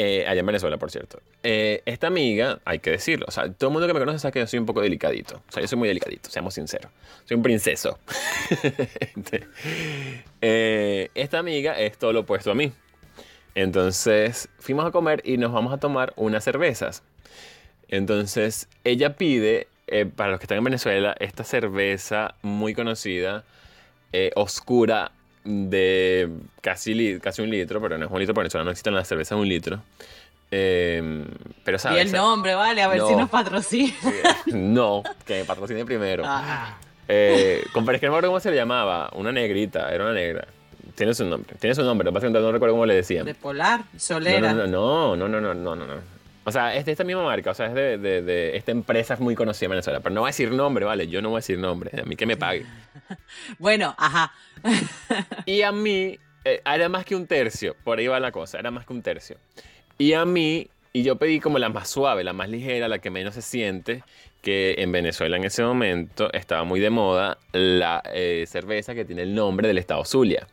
Eh, allá en Venezuela, por cierto. Eh, esta amiga, hay que decirlo, o sea, todo el mundo que me conoce sabe que yo soy un poco delicadito. O sea, yo soy muy delicadito, seamos sinceros. Soy un princeso. esta amiga es todo lo opuesto a mí. Entonces fuimos a comer y nos vamos a tomar unas cervezas. Entonces ella pide, eh, para los que están en Venezuela, esta cerveza muy conocida, eh, oscura, de casi, casi un litro, pero no es un litro, porque en Venezuela no existen las cervezas de un litro. Em, pero sabes. Y el nombre, vale, a ver si nos patrocina. no, que me patrocine primero. Ah. Eh, con que no me acuerdo cómo se le llamaba, una negrita, era una negra. Tiene su nombre. Tiene su nombre. Básicamente no recuerdo cómo le decían. De Polar, Solera. No, no, no, no, no, no, no, no. O sea, es de esta misma marca, o sea, es de, de, de, esta empresa muy conocida en Venezuela. Pero no voy a decir nombre, ¿vale? Yo no voy a decir nombre. A mí que me pague. bueno, ajá. y a mí, eh, era más que un tercio. Por ahí va la cosa, era más que un tercio. Y a mí, y yo pedí como la más suave, la más ligera, la que menos se siente, que en Venezuela en ese momento estaba muy de moda la eh, cerveza que tiene el nombre del estado Zulia.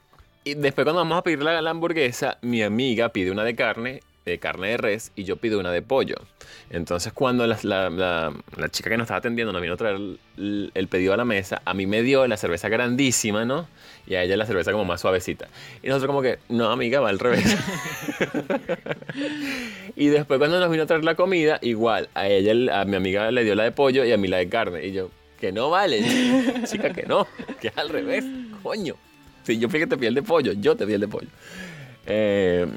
Y después cuando vamos a pedir la, hamburguesa, mi amiga pide una de carne, de carne de res, y yo pido una de pollo. Entonces cuando la, chica que nos estaba atendiendo nos vino a traer el, pedido a la mesa, a mí me dio la cerveza grandísima, ¿no? Y a ella la cerveza como más suavecita. Y nosotros como que, no, amiga, va al revés. y después cuando nos vino a traer la comida, igual, a ella, a mi amiga le dio la de pollo y a mí la de carne. Y yo, que no vale, chica, que no, que es al revés, coño. Si yo fui que te piel de pollo, yo te piel de pollo. Eh,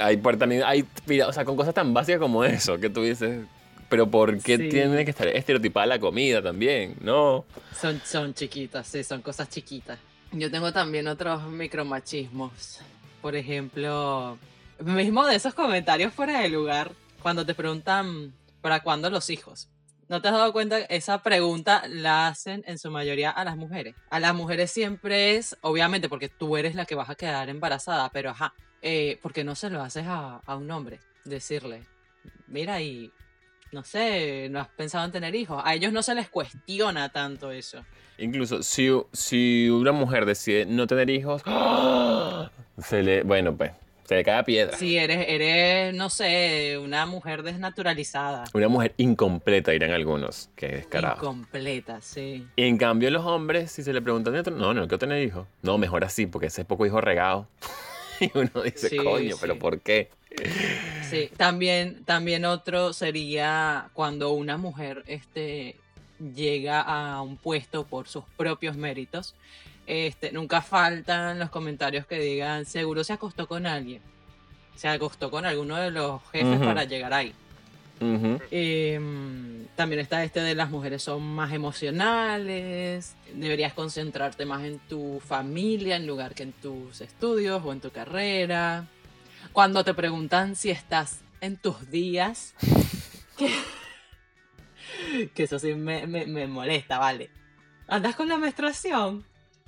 hay hay, o sea, con cosas tan básicas como eso, que tú dices, pero ¿por qué tiene que estar estereotipada la comida también? No. Son, son chiquitas, sí, son cosas chiquitas. Yo tengo también otros micromachismos. Por ejemplo, mismo de esos comentarios fuera de lugar, cuando te preguntan, ¿para cuándo los hijos? ¿No te has dado cuenta? Esa pregunta la hacen en su mayoría a las mujeres. A las mujeres siempre es, obviamente, porque tú eres la que vas a quedar embarazada, pero ajá, eh, porque no se lo haces a, un hombre. Decirle, mira, y no sé, no has pensado en tener hijos. A ellos no se les cuestiona tanto eso. Incluso si, si una mujer decide no tener hijos, se le, bueno, pues se le cae piedra. Sí, eres, eres, no sé, una mujer desnaturalizada. Una mujer incompleta, dirán algunos. Que descarado. Incompleta, sí. Y en cambio, los hombres, si se le preguntan, no, no quiero tener hijos. No, mejor así, porque ese es poco hijo regado. y uno dice, coño, ¿pero por qué? Sí, también, también otro sería cuando una mujer este, llega a un puesto por sus propios méritos este, nunca faltan los comentarios que digan, seguro se acostó con alguien. Se acostó con alguno de los jefes para llegar ahí. Em, también está este de las mujeres son más emocionales, deberías concentrarte más en tu familia en lugar que en tus estudios o en tu carrera. Cuando te preguntan si estás en tus días, que, eso sí me, molesta, ¿vale? ¿Andas con la menstruación?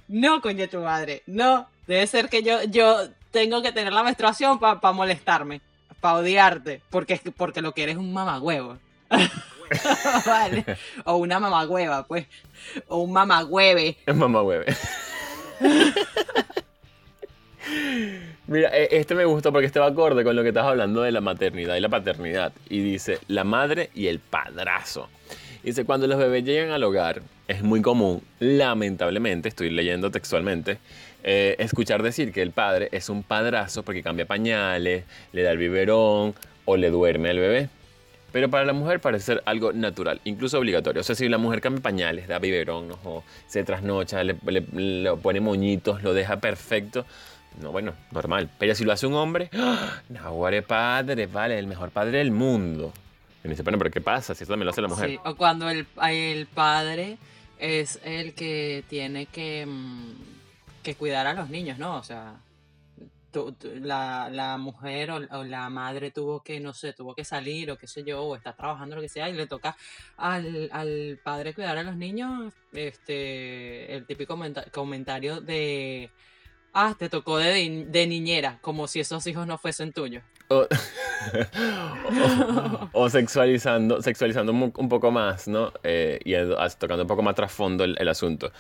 No, coño tu madre. No. Debe ser que yo, yo tengo que tener la menstruación para molestarme. Para odiarte, porque, porque lo que eres un mamagüevo. vale. O una mamagüeva, pues. O un mamagüeve. Es mamagüeve. Mira, e, este me gustó porque este va acorde con lo que estás hablando de la maternidad y la paternidad. Y dice, la madre y el padrazo. Dice, cuando los bebés llegan al hogar, es muy común, lamentablemente, estoy leyendo textualmente, eh, escuchar decir que el padre es un padrazo porque cambia pañales, le da el biberón o le duerme al bebé. Pero para la mujer parece ser algo natural, incluso obligatorio. O sea, si la mujer cambia pañales, da biberón, o se trasnocha, le, le pone moñitos, lo deja perfecto, no, bueno, normal. Pero si lo hace un hombre, ¡ah! Padre, vale, el mejor padre del mundo. Y me dice, bueno, pero ¿qué pasa si eso también lo hace la mujer? Sí, o cuando el, el padre es el que tiene que, mm, que cuidar a los niños, ¿no? O sea, la, la, mujer o, la madre tuvo que, no sé, tuvo que salir o qué sé yo, o está trabajando lo que sea, y le toca al, al padre cuidar a los niños, este, el típico comentario de ah, te tocó de, de niñera, como si esos hijos no fuesen tuyos. O, sexualizando, sexualizando un, poco más, ¿no? Eh, y tocando un poco más trasfondo el, el, asunto.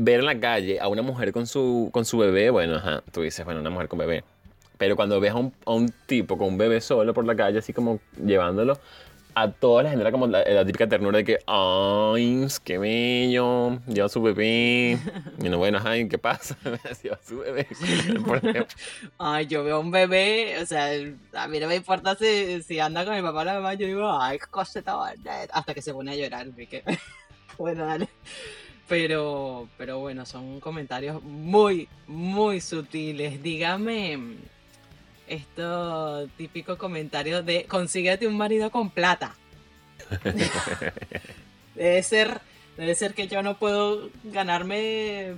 Ver en la calle a una mujer con su, con su bebé, bueno, ajá, tú dices, bueno, una mujer con bebé. Pero cuando ves a un, a un tipo con un bebé solo por la calle, así como llevándolo, a todas les genera como la, típica ternura de que, ¡ay, qué bello! Lleva su bebé. Y no, bueno, ay, ¿qué pasa? Lleva su bebé. ay, yo veo un bebé, o sea, a mí no me importa si, si anda con mi papá o la mamá, yo digo, ¡ay, qué cosita Hasta que se pone a llorar, que... bueno, dale. Pero, pero bueno, son comentarios muy, muy sutiles. Dígame esto típico comentario de consíguete un marido con plata. debe ser, debe ser que yo no puedo ganarme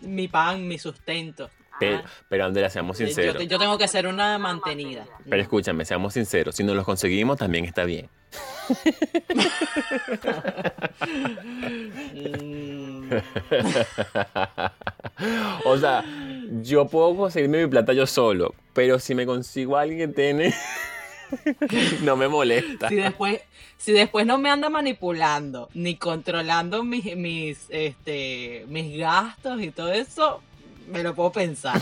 mi pan, mi sustento. Pero, ah. pero Andrea, seamos sinceros. Yo, tengo que ser una mantenida. Pero escúchame, seamos sinceros. Si nos los conseguimos, también está bien. O sea, yo puedo conseguirme mi plata yo solo, pero si me consigo a alguien que tiene, no me molesta. Si después, si después no me anda manipulando, ni controlando mis, mis, este, mis gastos y todo eso, me lo puedo pensar.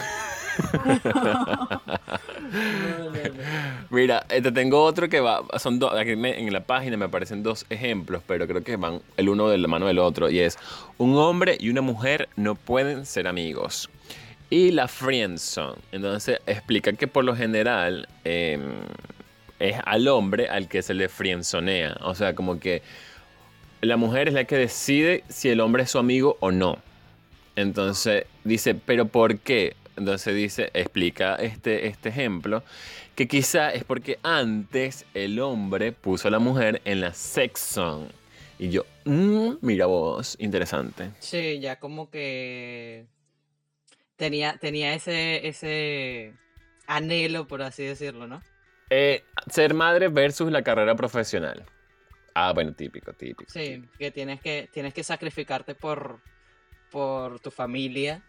Mira, eh, te tengo otro que va, son dos, aquí en la página me aparecen dos ejemplos, pero creo que van el uno de la mano del otro, y es, un hombre y una mujer no pueden ser amigos. Y la friendzone, entonces explica que por lo general em, es al hombre al que se le friendzonea, o sea, como que la mujer es la que decide si el hombre es su amigo o no. Entonces dice, pero ¿por qué? Entonces dice, explica este, este ejemplo, que quizá es porque antes el hombre puso a la mujer en la sex Y yo, mm, mira vos, interesante. Sí, ya como que tenía, tenía ese, ese anhelo, por así decirlo, ¿no? Eh, ser madre versus la carrera profesional. Ah, bueno, típico, típico. Sí, que tienes que, tienes que sacrificarte por, por tu familia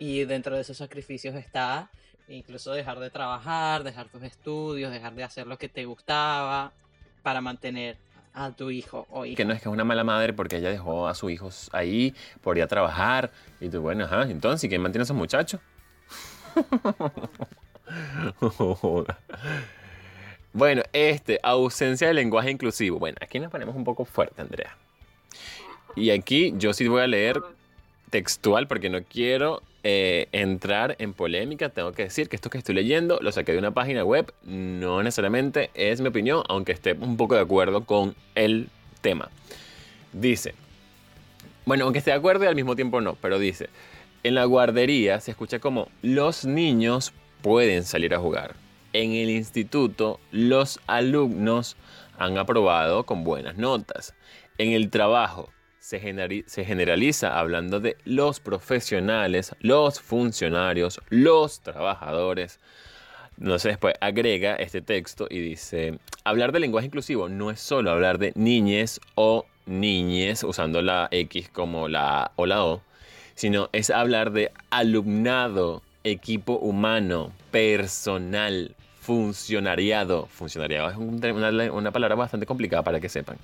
y dentro de esos sacrificios está incluso dejar de trabajar, dejar tus estudios, dejar de hacer lo que te gustaba para mantener a tu hijo o Que no es que es una mala madre porque ella dejó a sus hijos ahí por ir a trabajar. Y tú, bueno, ajá, entonces, ¿quién mantiene a esos muchachos? bueno, este, ausencia de lenguaje inclusivo. Bueno, aquí nos ponemos un poco fuerte, Andrea. Y aquí yo sí voy a leer textual porque no quiero eh, entrar en polémica. Tengo que decir que esto que estoy leyendo lo saqué de una página web. No necesariamente es mi opinión, aunque esté un poco de acuerdo con el tema. Dice, bueno, aunque esté de acuerdo y al mismo tiempo no, pero dice, en la guardería se escucha como los niños pueden salir a jugar. En el instituto los alumnos han aprobado con buenas notas. En el trabajo se, generaliza hablando de los profesionales, los funcionarios, los trabajadores. Sé, después agrega este texto y dice, hablar de lenguaje inclusivo no es solo hablar de niñez o niñes, usando la X como la A o la O, sino es hablar de alumnado, equipo humano, personal, funcionariado. Funcionariado es una, palabra bastante complicada para que sepan.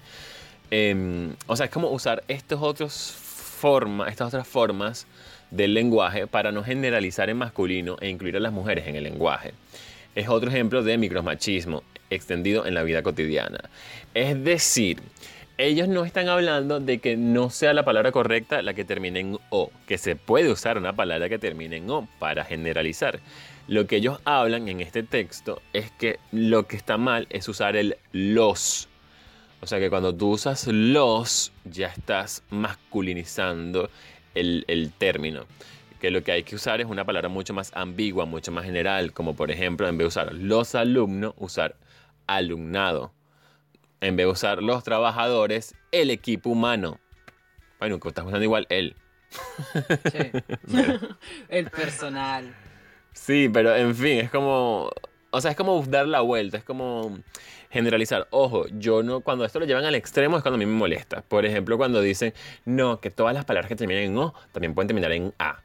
Em, o sea, es como usar estas otras formas del lenguaje para no generalizar en masculino e incluir a las mujeres en el lenguaje. Es otro ejemplo de micromachismo extendido en la vida cotidiana. Es decir, ellos no están hablando de que no sea la palabra correcta la que termine en O, que se puede usar una palabra que termine en O para generalizar. Lo que ellos hablan en este texto es que lo que está mal es usar el los. O sea que cuando tú usas los, ya estás masculinizando el, el término que lo que hay que usar es una palabra mucho más ambigua, mucho más general, como por ejemplo, en vez de usar los alumnos, usar alumnado. En vez de usar los trabajadores, el equipo humano. Bueno, que estás usando igual él. Sí. el personal. Sí, pero en fin, es como. O sea, es como dar la vuelta, es como generalizar. Ojo, yo no, cuando esto lo llevan al extremo es cuando a mí me molesta. Por ejemplo, cuando dicen, no, que todas las palabras que terminan en O también pueden terminar en A.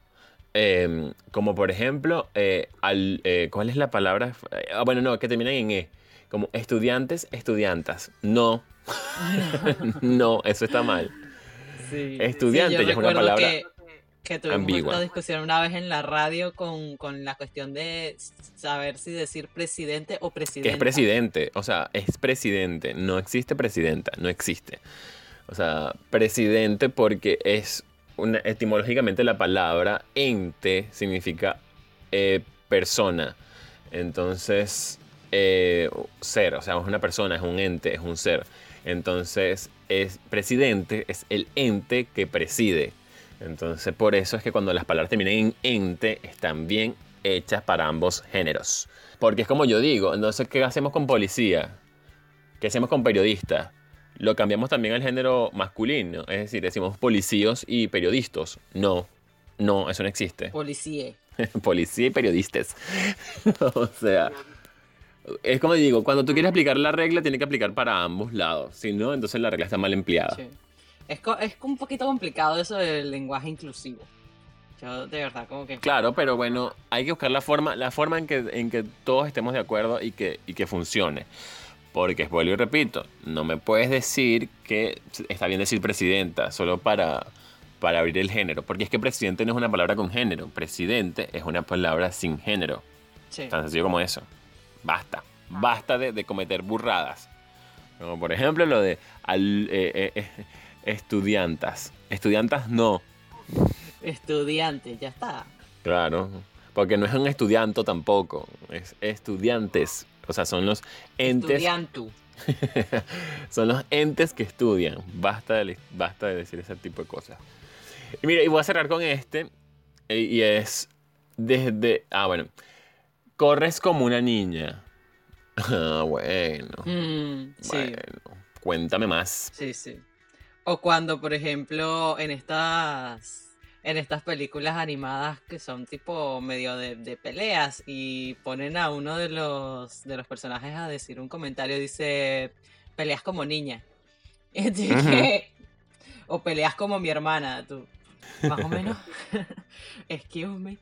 Em, como por ejemplo, eh, al, eh, ¿cuál es la palabra? Ah, bueno, no, que terminan en E. Como estudiantes, estudiantas. No. no, eso está mal. Sí, Estudiante ya es una palabra que tuvimos esta discusión una vez en la radio con, la cuestión de saber si decir presidente o presidente. Que es presidente, o sea, es presidente, no existe presidenta, no existe. O sea, presidente porque es una, etimológicamente la palabra ente significa eh, persona. Entonces, eh, ser, o sea, es una persona, es un ente, es un ser. Entonces, es presidente, es el ente que preside. Entonces, por eso es que cuando las palabras terminan en ente, están bien hechas para ambos géneros. Porque es como yo digo, entonces, ¿qué hacemos con policía? ¿Qué hacemos con periodista? Lo cambiamos también al género masculino, es decir, decimos policíos y periodistas. No, no, eso no existe. Policía. Policía y periodistas. o sea, es como digo, cuando tú quieres aplicar la regla, tiene que aplicar para ambos lados. Si no, entonces la regla está mal empleada. Sí. Es, es un poquito complicado eso del lenguaje inclusivo. Yo de verdad como que... Claro, pero bueno, hay que buscar la forma, la forma en que, en que todos estemos de acuerdo y que, y que funcione. Porque, vuelvo y repito, no me puedes decir que está bien decir presidenta solo para, para abrir el género. Porque es que presidente no es una palabra con género. Presidente es una palabra sin género. Tan sencillo como eso. Basta. Basta de, cometer burradas. Como por ejemplo lo de al, eh, eh, eh, estudiantas. Estudiantas no. Estudiantes, ya está. Claro. Porque no es un estudiante tampoco. Es estudiantes. O sea, son los entes. Estudiantu. son los entes que estudian. Basta de, basta de decir ese tipo de cosas. Y mira, y voy a cerrar con este. Y es desde. Ah, bueno. Corres como una niña. Ah, bueno. Mm, bueno. Cuéntame más. Sí, sí. O cuando, por ejemplo, en estas en estas películas animadas que son tipo medio de, peleas y ponen a uno de los de los personajes a decir un comentario dice peleas como niña o peleas como mi hermana tú más o menos. Excuse me.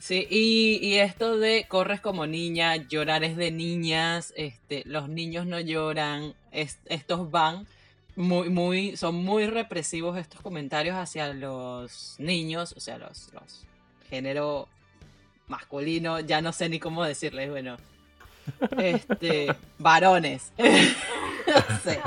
Sí, y, y, esto de corres como niña, llorar es de niñas, este, los niños no lloran, estos van muy, muy, son muy represivos estos comentarios hacia los niños, o sea, los, los género masculino, ya no sé ni cómo decirles, bueno, este, varones. no sé.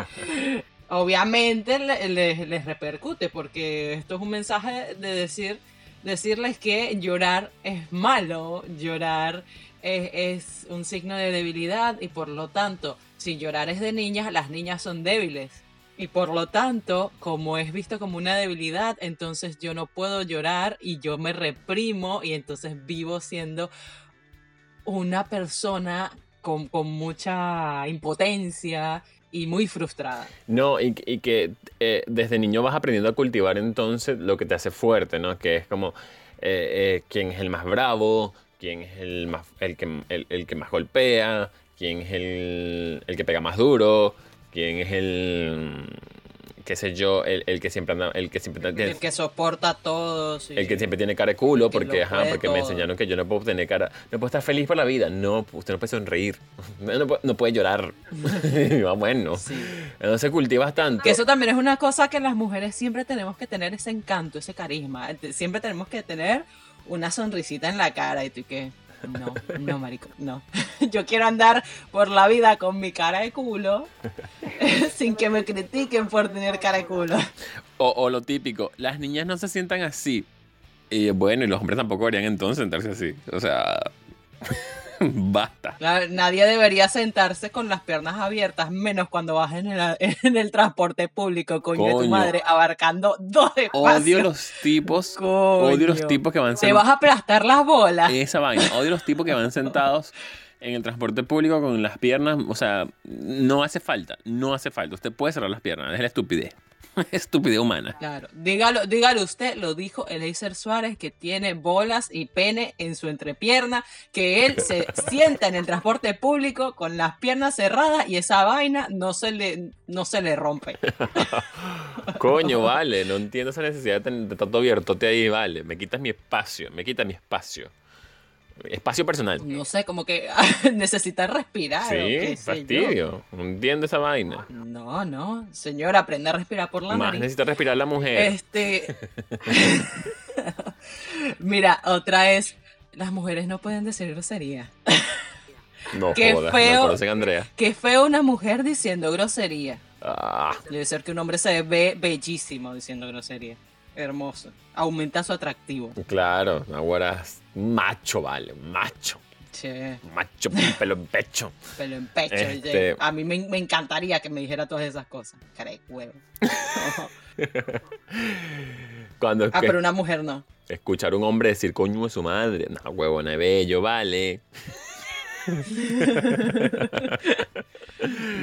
Obviamente les, repercute porque esto es un mensaje de decir, decirles que llorar es malo, llorar es, es un signo de debilidad y por lo tanto, si llorar es de niñas, las niñas son débiles y por lo tanto, como es visto como una debilidad, entonces yo no puedo llorar y yo me reprimo y entonces vivo siendo una persona con, mucha impotencia y muy frustrada. No, y, que eh, desde niño vas aprendiendo a cultivar entonces lo que te hace fuerte, ¿no? Que es como eh, eh, quién es el más bravo, quién es el, más, el, que, el, que más golpea, quién es el, el que pega más duro, quién es el qué sé yo, el, el que siempre anda, el que siempre El que soporta todo. sí. el que siempre tiene cara de culo, que porque, ajá, porque me enseñaron que yo no puedo tener cara, no puedo estar feliz por la vida, no, usted no puede sonreír, no, puede, no puede llorar. Ah, bueno, Sí. entonces cultivas tanto. Que eso también es una cosa que las mujeres siempre tenemos que tener ese encanto, ese carisma. Siempre tenemos que tener una sonrisita en la cara y tú que no, no, marico, no. Yo quiero andar por la vida con mi cara de culo sin que me critiquen por tener cara de culo. O, o lo típico, las niñas no se sientan así. Y bueno, y los hombres tampoco deberían entonces sentarse así. O sea, basta. Nadie debería sentarse con las piernas abiertas, menos cuando vas en el, en el transporte público, coño, de tu madre, abarcando dos espacios. Odio los tipos, Coño. odio los tipos que van Te vas sentados. a aplastar las bolas. Esa vaina, odio los tipos que van sentados en el transporte público con las piernas. O sea, no hace falta, no hace falta. Usted puede cerrar las piernas, es la estupidez. estupidez humana. Claro, dígalo, dígalo usted, lo dijo Eliezer Suárez, que tiene bolas y pene en su entrepierna, que él se sienta en el transporte público con las piernas cerradas y esa vaina no se le, no se le rompe. Coño, vale, no entiendo esa necesidad de de tanto abiertote ahí, vale. Me quitas mi espacio, me quitas mi espacio. Espacio personal. No sé, como que necesita respirar. o qué Sí, sé yo. fastidio. No entiendo esa vaina. No, no, señor, aprende a respirar por la Más nariz. necesita respirar la mujer. Este. Mira, otra es. Las mujeres no pueden decir grosería. no qué jodas, feo. no Andrea. Qué feo una mujer diciendo grosería. Ah, Debe ser que un hombre se ve bellísimo diciendo grosería. Hermoso. Aumenta su atractivo. claro, ahora es macho, vale, macho. Che, Macho, pelo en pecho. pelo en pecho. Este-. A mí me, me encantaría que me dijera todas esas cosas. Cara de huevo. Cuando ah, que- pero una mujer no. escuchar a un hombre decir coño de su madre, no, huevo, no es bello, vale.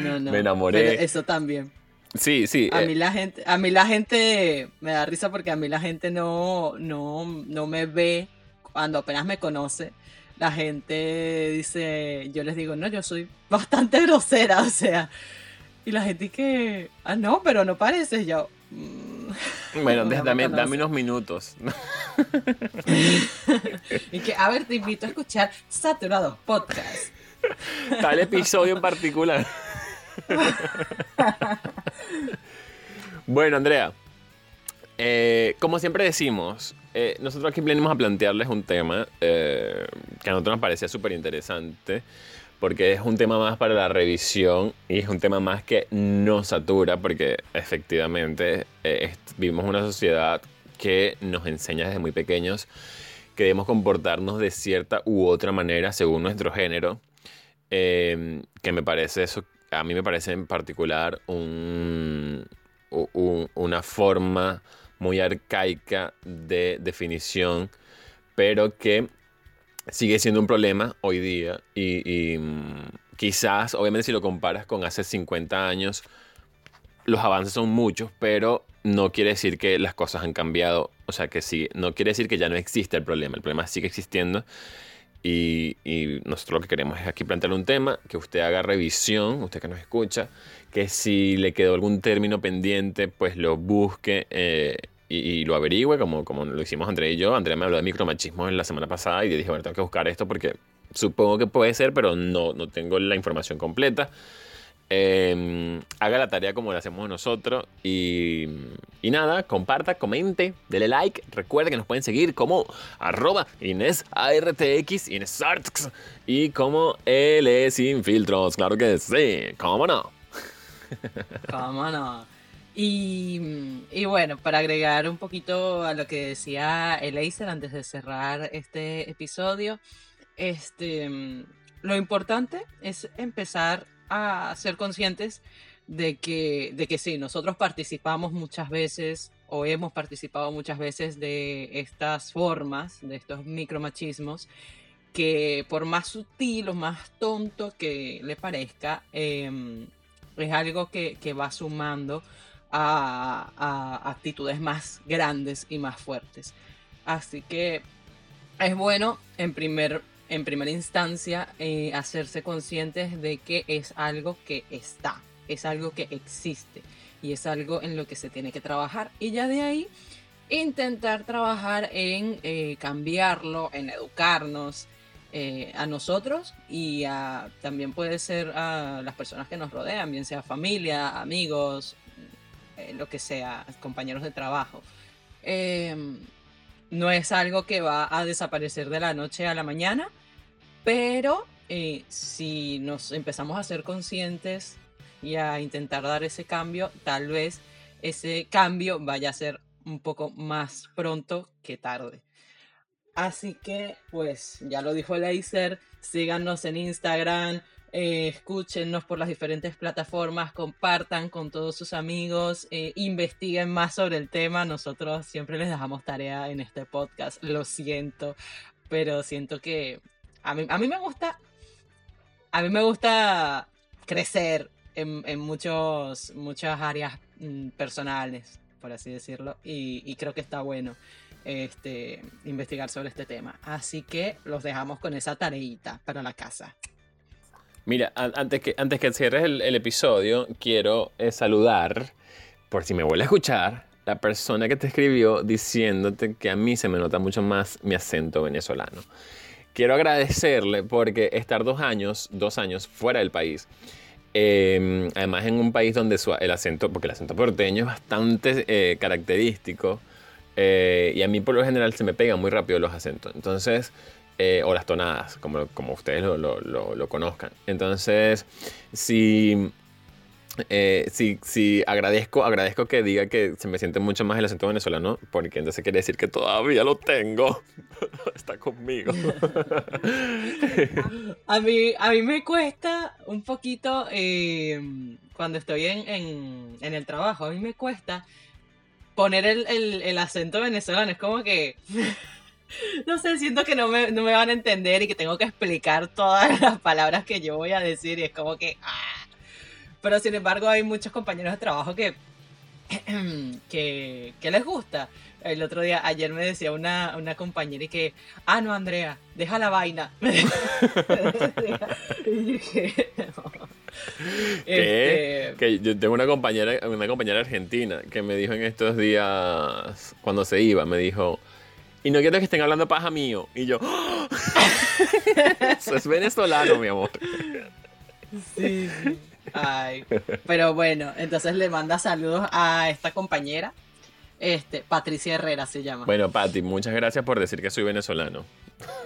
No, no. Me enamoré. Pero eso también. Sí, sí. A eh, mí la gente, a mí la gente me da risa porque a mí la gente no, no, no me ve cuando apenas me conoce. La gente dice, yo les digo, no, yo soy bastante grosera, o sea. Y la gente que, ah, no, pero no pareces yo. "Mm". bueno, no dame unos minutos. Y que, a ver, te invito a escuchar Saturados Podcast. Tal episodio en particular. bueno, Andrea. eh, como siempre decimos, eh, nosotros aquí venimos a plantearles un tema eh, que a nosotros nos parecía súper interesante, porque es un tema más para la revisión y es un tema más que nos satura, porque efectivamente vivimos una sociedad que nos enseña desde muy pequeños que debemos comportarnos de cierta u otra manera según nuestro género que me parece eso, a mí me parece en particular un, una forma muy arcaica de definición, pero que sigue siendo un problema hoy día y, y, mm, quizás, obviamente si lo comparas con hace 50 años, los avances son muchos, pero no quiere decir que las cosas han cambiado, o sea que sí, no quiere decir que ya no existe el problema, el problema sigue existiendo y, y nosotros lo que queremos es aquí plantear un tema, que usted haga revisión, usted que nos escucha, que si le quedó algún término pendiente, pues lo busque eh, y, y lo averigüe, como, como lo hicimos Andrea y yo. Andrea me habló de micromachismo en la semana pasada y dije, bueno, tengo que buscar esto porque supongo que puede ser, pero no, no tengo la información completa. Eh, haga la tarea como la hacemos nosotros y, y nada, comparta, comente, dele like. Recuerde que nos pueden seguir como arroba InesARTX, InesArtx y como L Sin Filtros. Claro que sí, cómo no. ¿Cómo no? Y, y bueno, para agregar un poquito a lo que decía Eleiser antes de cerrar este episodio, este, lo importante es empezar a ser conscientes de que, de que sí, nosotros participamos muchas veces o hemos participado muchas veces de estas formas, de estos micromachismos, que por más sutil o más tonto que le parezca, em, es algo que, que va sumando a, a actitudes más grandes y más fuertes. Así que es bueno en primer en primera instancia eh, hacerse conscientes de que es algo que está, es algo que existe. y es algo en lo que se tiene que trabajar. Y ya de ahí intentar trabajar en eh, cambiarlo, en educarnos eh, a nosotros y a, también puede ser a las personas que nos rodean, bien sea familia, amigos, lo que sea, compañeros de trabajo. No es algo que va a desaparecer de la noche a la mañana, pero si nos empezamos a ser conscientes y a intentar dar ese cambio, tal vez ese cambio vaya a ser un poco más pronto que tarde. Así que, pues, ya lo dijo Leiser, síganos en Instagram, eh, escúchenos por las diferentes plataformas, compartan con todos sus amigos, eh, investiguen más sobre el tema. Nosotros siempre les dejamos tarea en este podcast, lo siento, pero siento que a mí, a mí me gusta, a mí me gusta crecer en, en muchos, muchas áreas mm, personales por así decirlo, y, creo que está bueno este, investigar sobre este tema. Así que los dejamos con esa tareita para la casa. Mira, antes que, antes que cierres el, episodio, quiero eh, saludar, por si me vuelve a escuchar, la persona que te escribió diciéndote que a mí se me nota mucho más mi acento venezolano. Quiero agradecerle porque estar dos años, dos años fuera del país, Em, además en un país donde el acento, porque el acento porteño es bastante eh, característico eh, y a mí por lo general se me pegan muy rápido los acentos. Entonces, eh, o las tonadas, como, como ustedes lo, lo, conozcan. Entonces, si eh, sí, sí, agradezco, agradezco que diga que se me siente mucho más el acento venezolano, porque entonces quiere decir que todavía lo tengo. Está conmigo. a, mí, a mí me cuesta un poquito eh, cuando estoy en, en, el trabajo, a mí me cuesta poner el, el, acento venezolano. Es como que no sé, siento que no me, no me, van a entender y que tengo que explicar todas las palabras que yo voy a decir y es como que... Ah, pero sin embargo hay muchos compañeros de trabajo que, que, les gusta. El otro día, ayer me decía una, una compañera y que, ah, no, Andrea, deja la vaina. Este, que yo tengo una compañera, una compañera argentina que me dijo en estos días, cuando se iba, me dijo, y no quiero que estén hablando paja mío. Y yo, eso es venezolano, mi amor. Sí, sí. Ay, pero bueno, entonces le manda saludos a esta compañera. Este, Patricia Herrera se llama. Bueno, Pati, muchas gracias por decir que soy venezolano.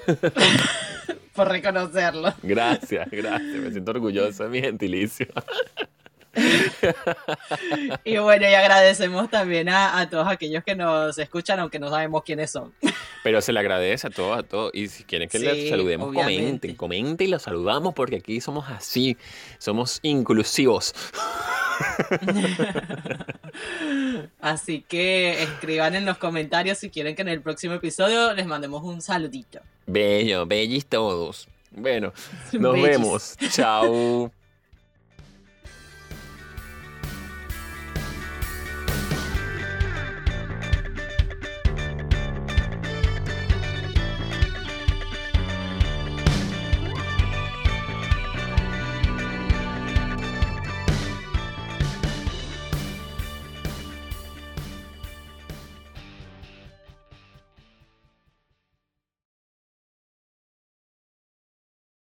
por reconocerlo. Gracias, gracias. Me siento orgulloso de mi gentilicio. y bueno, y agradecemos también a, todos aquellos que nos escuchan, aunque no sabemos quiénes son. Pero se le agradece a todos, a todos. Y si quieren que les saludemos, comenten, comenten y los saludamos porque aquí somos así, somos inclusivos. Así que escriban en los comentarios si quieren que en el próximo episodio les mandemos un saludito. Bello, bellis todos. Bueno, nos vemos. Chao.